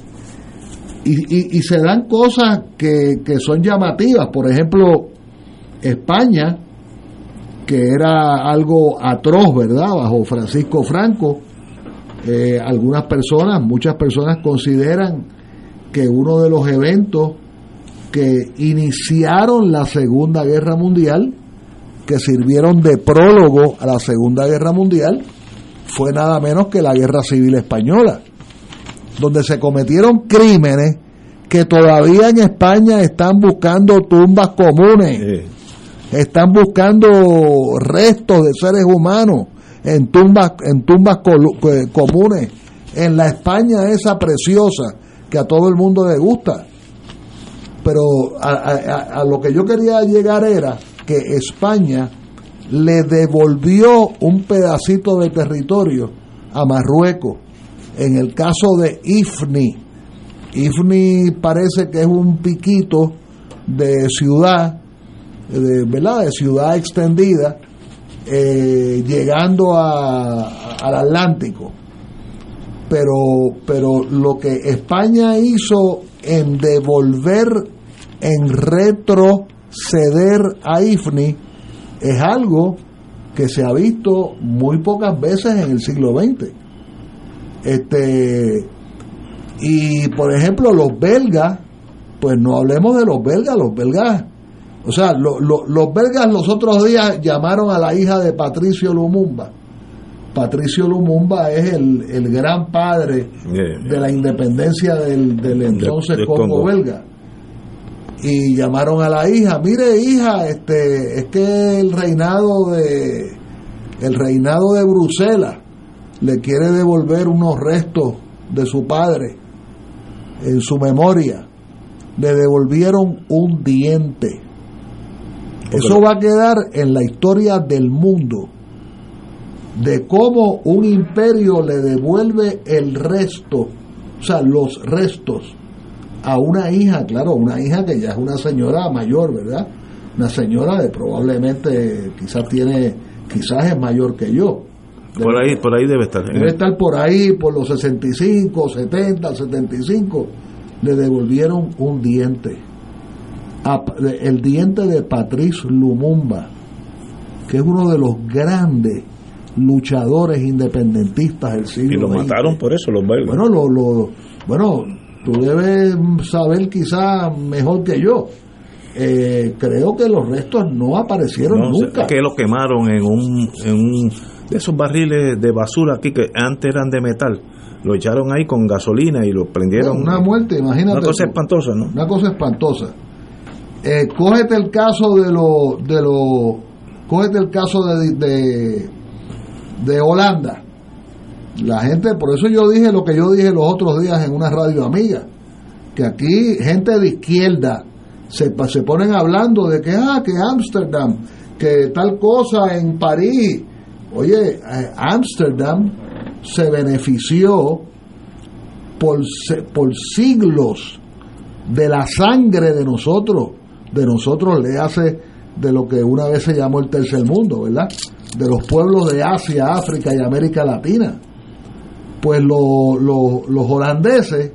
Y, y- y se dan cosas que, que son llamativas. Por ejemplo, España, que era algo atroz, ¿verdad? Bajo Francisco Franco, eh, algunas personas, muchas personas consideran que uno de los eventos que iniciaron la Segunda Guerra Mundial, que sirvieron de prólogo a la Segunda Guerra Mundial, fue nada menos que la Guerra Civil Española, donde se cometieron crímenes que todavía en España están buscando tumbas comunes, están buscando restos de seres humanos en tumbas, en tumbas comunes, en la España esa preciosa que a todo el mundo le gusta. Pero a, a- a lo que yo quería llegar era que España le devolvió un pedacito de territorio a Marruecos. En el caso de Ifni, Ifni parece que es un piquito de ciudad, de, ¿verdad? De ciudad extendida, eh, llegando a- al Atlántico. Pero, pero lo que España hizo en devolver, en retroceder a IFNI, es algo que se ha visto muy pocas veces en el siglo XX. Este, y por ejemplo, los belgas, pues no hablemos de los belgas, los belgas, o sea, lo- lo- los belgas los otros días llamaron a la hija de Patricio Lumumba. Patricio Lumumba es el, el gran padre de la independencia del, del entonces Congo, Congo. belga. Y llamaron a la hija, mire hija, este, es que el reinado de el reinado de Bruselas le quiere devolver unos restos de su padre en su memoria. Le devolvieron un diente. Eso va a quedar en la historia del mundo de cómo un imperio le devuelve el resto, o sea, los restos a una hija, claro, una hija que ya es una señora mayor, ¿verdad? Una señora de probablemente, quizás tiene, quizás es mayor que yo. Por ahí, por ahí debe estar. Debe estar por ahí, por los 65, 70, 75. Le devolvieron un diente. El diente de Patrice Lumumba, que es uno de los grandes luchadores independentistas del siglo Y lo mataron por eso los belgas. Bueno, lo, lo- bueno, tú debes saber quizá mejor que yo. Eh, creo que los restos no aparecieron No, nunca. es que lo quemaron en un, en un de esos barriles de basura aquí que antes eran de metal. Lo echaron ahí con gasolina y lo prendieron. Una muerte, imagínate. Una cosa espantosa, ¿no? Una cosa espantosa. Eh, cógete el caso de lo, de lo, cógete el caso de, de, de Holanda. La gente, por eso yo dije lo que yo dije los otros días en una radio amiga, que aquí gente de izquierda se, se ponen hablando de que, ah, que Ámsterdam, que tal cosa en París. Oye, eh, Ámsterdam se benefició por, por siglos de la sangre de nosotros, de nosotros le hace de lo que una vez se llamó el tercer mundo, ¿verdad? De los pueblos de Asia, África y América Latina. Pues lo- lo- los holandeses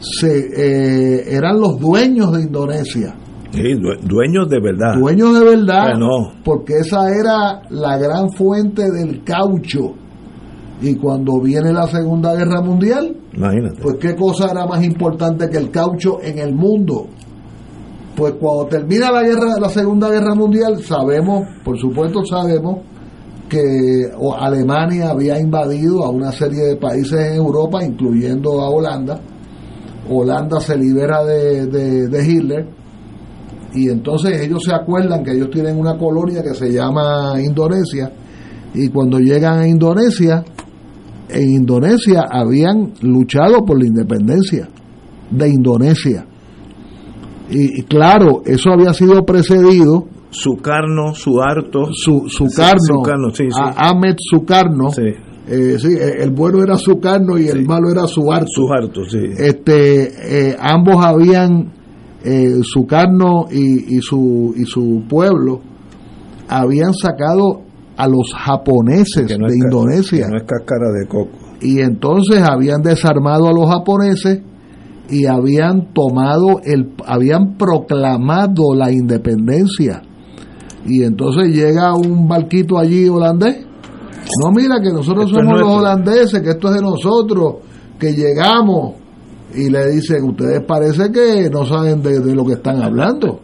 se, eh, eran los dueños de Indonesia. Sí, due- dueños de verdad. Dueños de verdad, Ah, no. porque esa era la gran fuente del caucho. Y cuando viene la Segunda Guerra Mundial, Imagínate. pues qué cosa era más importante que el caucho en el mundo. Pues cuando termina la guerra, la Segunda Guerra Mundial, sabemos, por supuesto sabemos que Alemania había invadido a una serie de países en Europa, incluyendo a Holanda. Holanda se libera de, de- de Hitler y entonces ellos se acuerdan que ellos tienen una colonia que se llama Indonesia y cuando llegan a Indonesia, en Indonesia habían luchado por la independencia de Indonesia. Y, y claro, eso había sido precedido Sukarno, Suharto. su, Sí, Sukarno, sí, sí. a- Ahmed Sukarno, Sí. eh, sí, eh, el bueno era Sukarno y el malo era Suharto. Suharto, sí. Este, eh, ambos habían, eh, Sukarno y, y su, y su pueblo, habían sacado a los japoneses no de Indonesia. que no es cáscara de coco. y entonces habían desarmado a los japoneses y habían tomado el habían proclamado la independencia. Y entonces llega un barquito allí holandés. No mira que nosotros Esto somos los holandeses que esto es de nosotros que llegamos y le dicen ustedes parece que no saben de, de lo que están hablando.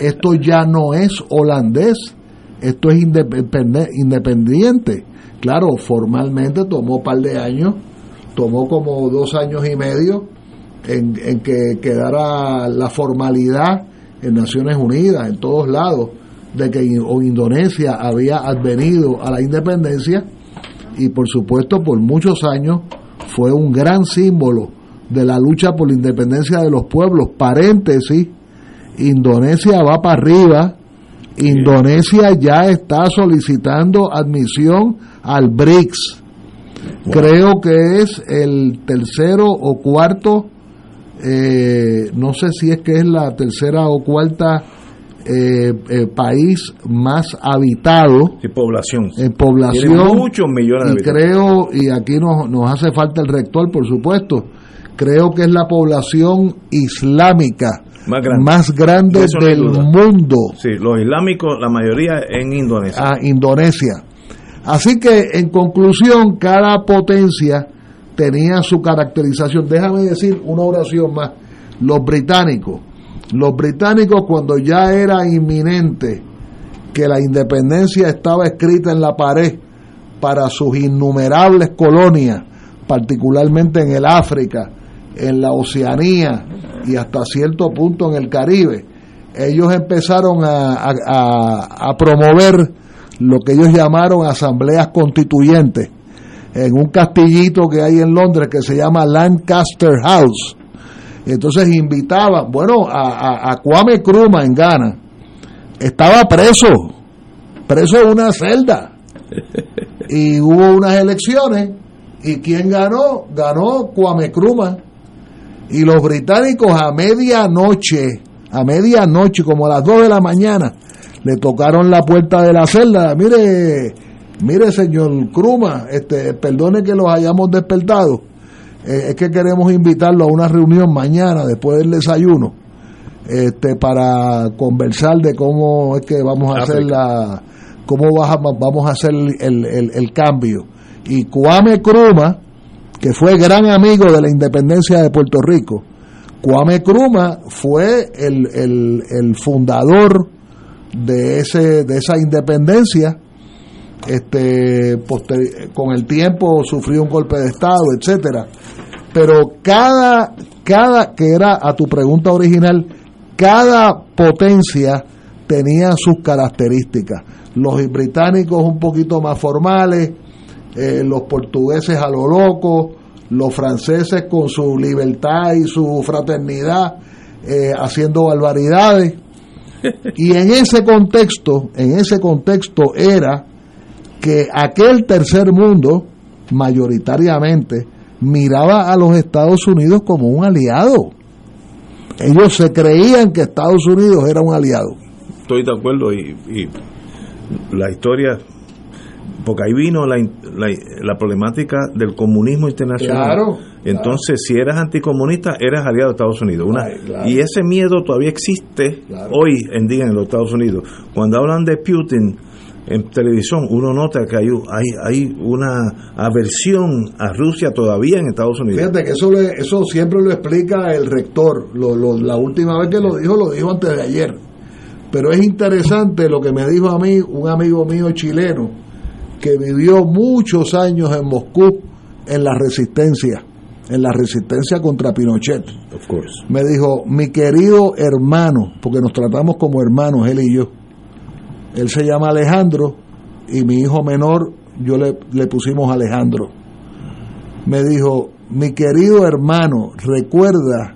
Esto ya no es holandés. Esto es independiente claro formalmente tomó un par de años tomó como dos años y medio en, en que quedara la formalidad en Naciones Unidas, en todos lados, de que o Indonesia había advenido a la independencia. Y por supuesto por muchos años fue un gran símbolo de la lucha por la independencia de los pueblos. Paréntesis, Indonesia va para arriba, Indonesia ya está solicitando admisión al BRICS. Creo que es el tercero o cuarto, eh, no sé si es que es la tercera o cuarta eh, eh, país más habitado Sí, población. en población. Tiene muchos millones de y habitantes. creo, y aquí nos, nos hace falta el rector, por supuesto, creo que es la población islámica Más grande. más no del mundo. Sí, los islámicos, la mayoría en Indonesia. a Indonesia. Así que, en conclusión, cada potencia tenía su caracterización. Déjame decir una oración más. Los británicos, los británicos cuando ya era inminente que la independencia estaba escrita en la pared para sus innumerables colonias, particularmente en el África, en la Oceanía y hasta cierto punto en el Caribe, ellos empezaron a, a- promover lo que ellos llamaron asambleas constituyentes en un castillito que hay en Londres que se llama Lancaster House. Entonces invitaban, bueno, a, a, a Kwame Nkrumah en Ghana, estaba preso, preso en una celda. Y hubo unas elecciones y ¿quién ganó? Ganó Kwame Nkrumah. Y los británicos a medianoche, a medianoche, como a las 2 de la mañana, le tocaron la puerta de la celda. Mire, mire señor Kruma, este, perdone que los hayamos despertado. Eh, es que queremos invitarlo a una reunión mañana después del desayuno este, para conversar de cómo es que vamos a hacer la, cómo vamos a hacer el, el- el cambio. Y Kwame Nkrumah, que fue gran amigo de la independencia de Puerto Rico, Kwame Nkrumah fue el, el- el fundador de ese de esa independencia. Este, con el tiempo sufrió un golpe de estado, etcétera. Pero cada cada que era a tu pregunta original, cada potencia tenía sus características. Los británicos un poquito más formales, eh, los portugueses a lo loco, los franceses con su libertad y su fraternidad eh, haciendo barbaridades. Y en ese contexto, en ese contexto era que aquel tercer mundo, mayoritariamente, miraba a los Estados Unidos como un aliado. Ellos se creían que Estados Unidos era un aliado. Estoy de acuerdo y, y la historia, porque ahí vino la, la, la problemática del comunismo internacional. Claro, Entonces, si eras anticomunista, eras aliado de Estados Unidos. Una- claro. Y ese miedo todavía existe hoy en día en los Estados Unidos. Cuando hablan de Putin en televisión, uno nota que hay, hay, hay una aversión a Rusia todavía en Estados Unidos. Fíjate que eso, le- eso siempre lo explica el rector. Lo- lo- la última vez que lo dijo, lo dijo antes de ayer. Pero es interesante lo que me dijo a mí un amigo mío chileno que vivió muchos años en Moscú en la resistencia, en la resistencia contra Pinochet. Of course. Me dijo, mi querido hermano, porque nos tratamos como hermanos, él y yo. Él se llama Alejandro y mi hijo menor, yo le, le pusimos Alejandro. Me dijo, mi querido hermano, recuerda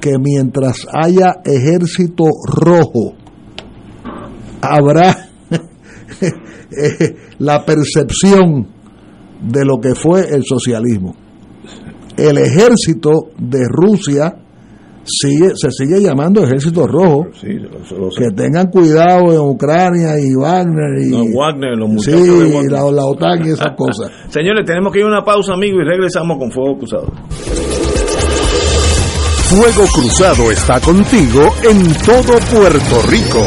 que mientras haya ejército rojo, habrá (laughs) (laughs) eh, la percepción de lo que fue el socialismo. El ejército de Rusia sigue, se sigue llamando ejército rojo. Sí, lo- lo sé. Que tengan cuidado en Ucrania y Wagner y No, Wagner, los sí, muchachos de Wagner. la, la OTAN y esas cosas. (laughs) Señores, tenemos que ir a una pausa, amigos, y regresamos con Fuego Cruzado. Fuego Cruzado está contigo en todo Puerto Rico.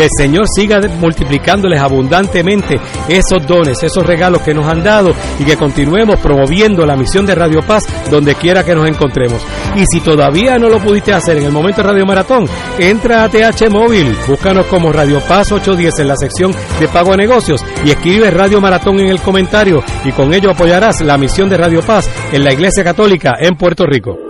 Que el Señor siga multiplicándoles abundantemente esos dones, esos regalos que nos han dado y que continuemos promoviendo la misión de Radio Paz donde quiera que nos encontremos. Y si todavía no lo pudiste hacer en el momento de Radio Maratón, entra a TH Móvil, búscanos como Radio Paz 810 en la sección de pago a negocios y escribe Radio Maratón en el comentario y con ello apoyarás la misión de Radio Paz en la Iglesia Católica en Puerto Rico.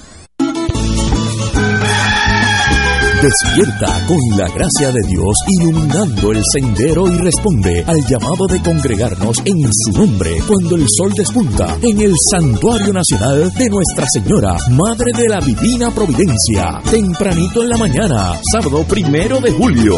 Despierta con la gracia de Dios iluminando el sendero y responde al llamado de congregarnos en su nombre cuando el sol despunta en el Santuario Nacional de Nuestra Señora, Madre de la Divina Providencia, tempranito en la mañana, sábado primero de julio.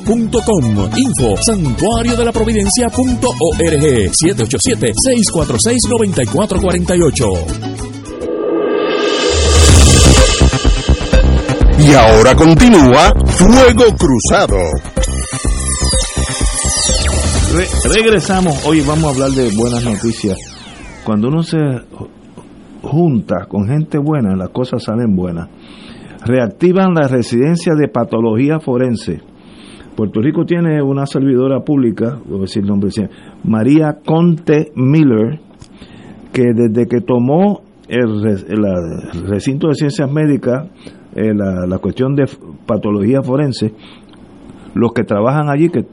Info santuario de la providencia.org 787-646-9448. Y ahora continúa Fuego Cruzado. regresamos. Hoy vamos a hablar de buenas noticias. Cuando uno se junta con gente buena, las cosas salen buenas. Reactivan la residencia de patología forense Puerto Rico tiene una servidora pública, voy a decir el nombre, María Conte Miller, que desde que tomó el, recinto de ciencias médicas, eh, la, cuestión de patología forense, los que trabajan allí, que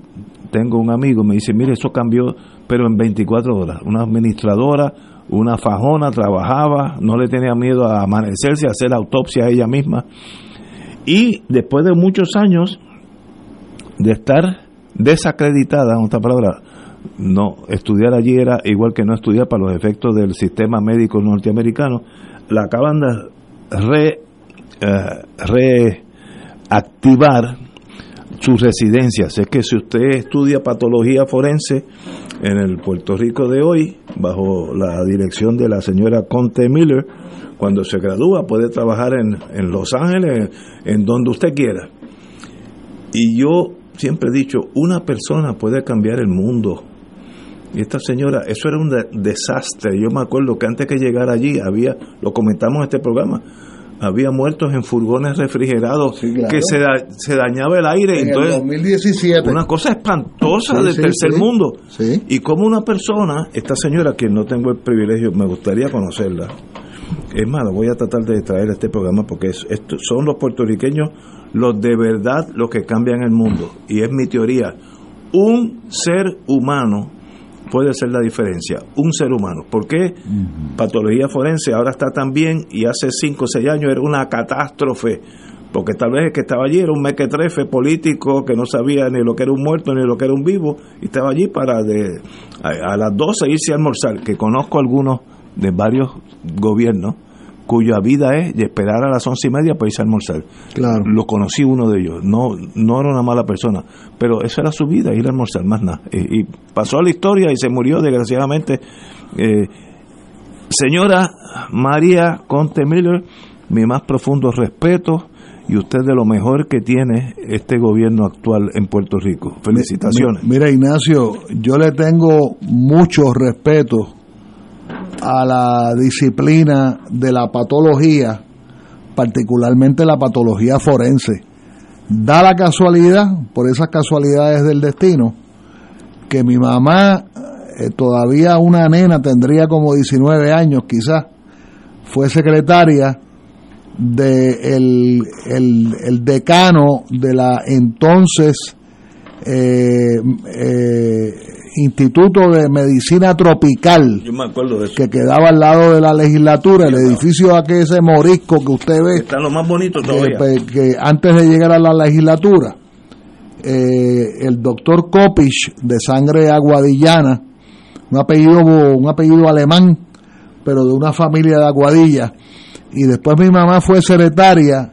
tengo un amigo, me dice, mire, eso cambió, pero en 24 horas. Una administradora, una fajona, trabajaba, no le tenía miedo a amanecerse, a hacer autopsia a ella misma. Y después de muchos años, de estar desacreditada, en otra palabra, no, estudiar allí era igual que no estudiar para los efectos del sistema médico norteamericano, la acaban de re, eh, reactivar sus residencias. Es que si usted estudia patología forense en el Puerto Rico de hoy, bajo la dirección de la señora Conte Miller, cuando se gradúa puede trabajar en, en Los Ángeles, en donde usted quiera. Y yo siempre he dicho, una persona puede cambiar el mundo. Y esta señora, eso era un desastre. Yo me acuerdo que antes que llegara allí había, lo comentamos en este programa, había muertos en furgones refrigerados que se, se, dañaba el aire. En entonces, 2017. Una cosa espantosa del tercer mundo. Y como una persona, esta señora, que no tengo el privilegio, me gustaría conocerla. Es malo, voy a tratar de traer este programa porque son los puertorriqueños los de verdad los que cambian el mundo. Y es mi teoría. Un ser humano puede ser la diferencia. Un ser humano. ¿Por qué? Patología forense ahora está también y hace 5 o 6 años era una catástrofe. Porque tal vez el que estaba allí era un mequetrefe político que no sabía ni lo que era un muerto ni lo que era un vivo y estaba allí para de, a, a las 12 irse a almorzar. Que conozco algunos de varios gobiernos cuya vida es de esperar a las once y media para irse a almorzar. Claro. Lo conocí uno de ellos, no, no era una mala persona, pero esa era su vida, ir a almorzar, más nada. Y, pasó a la historia y se murió desgraciadamente. Eh, señora María Conte Miller, mi más profundo respeto y usted de lo mejor que tiene este gobierno actual en Puerto Rico. Felicitaciones. Mira, Ignacio, yo le tengo mucho respeto a la disciplina de la patología, particularmente la patología forense. Da la casualidad, por esas casualidades del destino, que mi mamá, eh, todavía una nena, tendría como 19 años quizás, fue secretaria de el, decano de la entonces eh, eh, Instituto de Medicina Tropical, que quedaba al lado de la legislatura, el edificio aquel ese morisco que usted ve, está lo más bonito todavía, que, antes de llegar a la legislatura, eh, el doctor Kopich de sangre aguadillana, un apellido un apellido alemán, pero de una familia de Aguadilla, y después mi mamá fue secretaria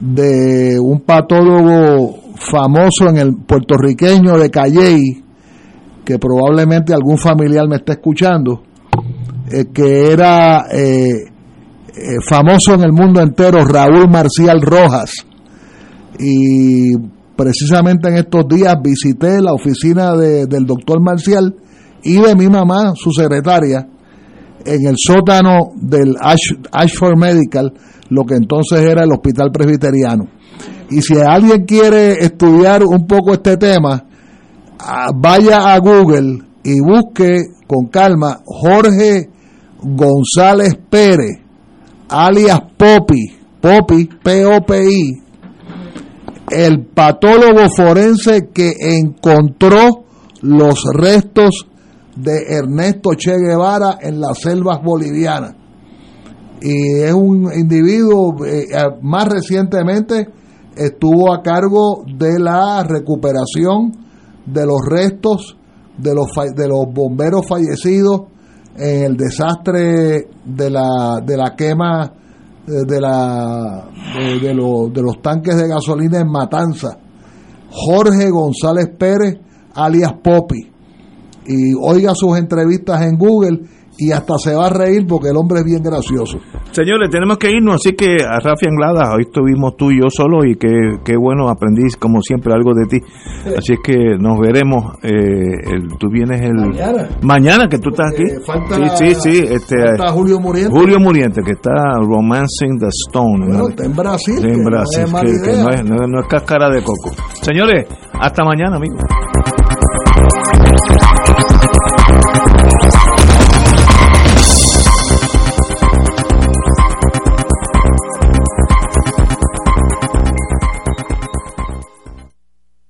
de un patólogo famoso en el puertorriqueño de Calley, que probablemente algún familiar me esté escuchando, eh, que era eh, eh, famoso en el mundo entero, Raúl Marcial Rojas. Y precisamente en estos días visité la oficina del doctor Marcial y de mi mamá, su secretaria, en el sótano del Ashford Medical, lo que entonces era el Hospital Presbiteriano. Y si alguien quiere estudiar un poco este tema, vaya a Google y busque con calma Jorge González Pérez, alias Popi, Popi, P-O-P-I, el patólogo forense que encontró los restos de Ernesto Che Guevara en las selvas bolivianas. Y es un individuo, eh, más recientemente estuvo a cargo de la recuperación de los restos de los, de los bomberos fallecidos en el desastre de la, de la quema de, la, de, de, los tanques de gasolina en Matanza. Jorge González Pérez, alias Popi. Y oiga sus entrevistas en Google y hasta se va a reír porque el hombre es bien gracioso. Señores, tenemos que irnos, así que a Rafi Anglada, hoy estuvimos tú y yo solo y qué, bueno, aprendí como siempre algo de ti. Así es que nos veremos, eh, tú vienes el... Mañana. Mañana que tú estás aquí. falta, sí, sí, sí. Este, Julio Muriente. Julio Muriente, que está Romancing the Stone. Bueno, está en Brasil. en Brasil, no es, que, no, es, no, no es cáscara de coco. Señores, hasta mañana, amigos.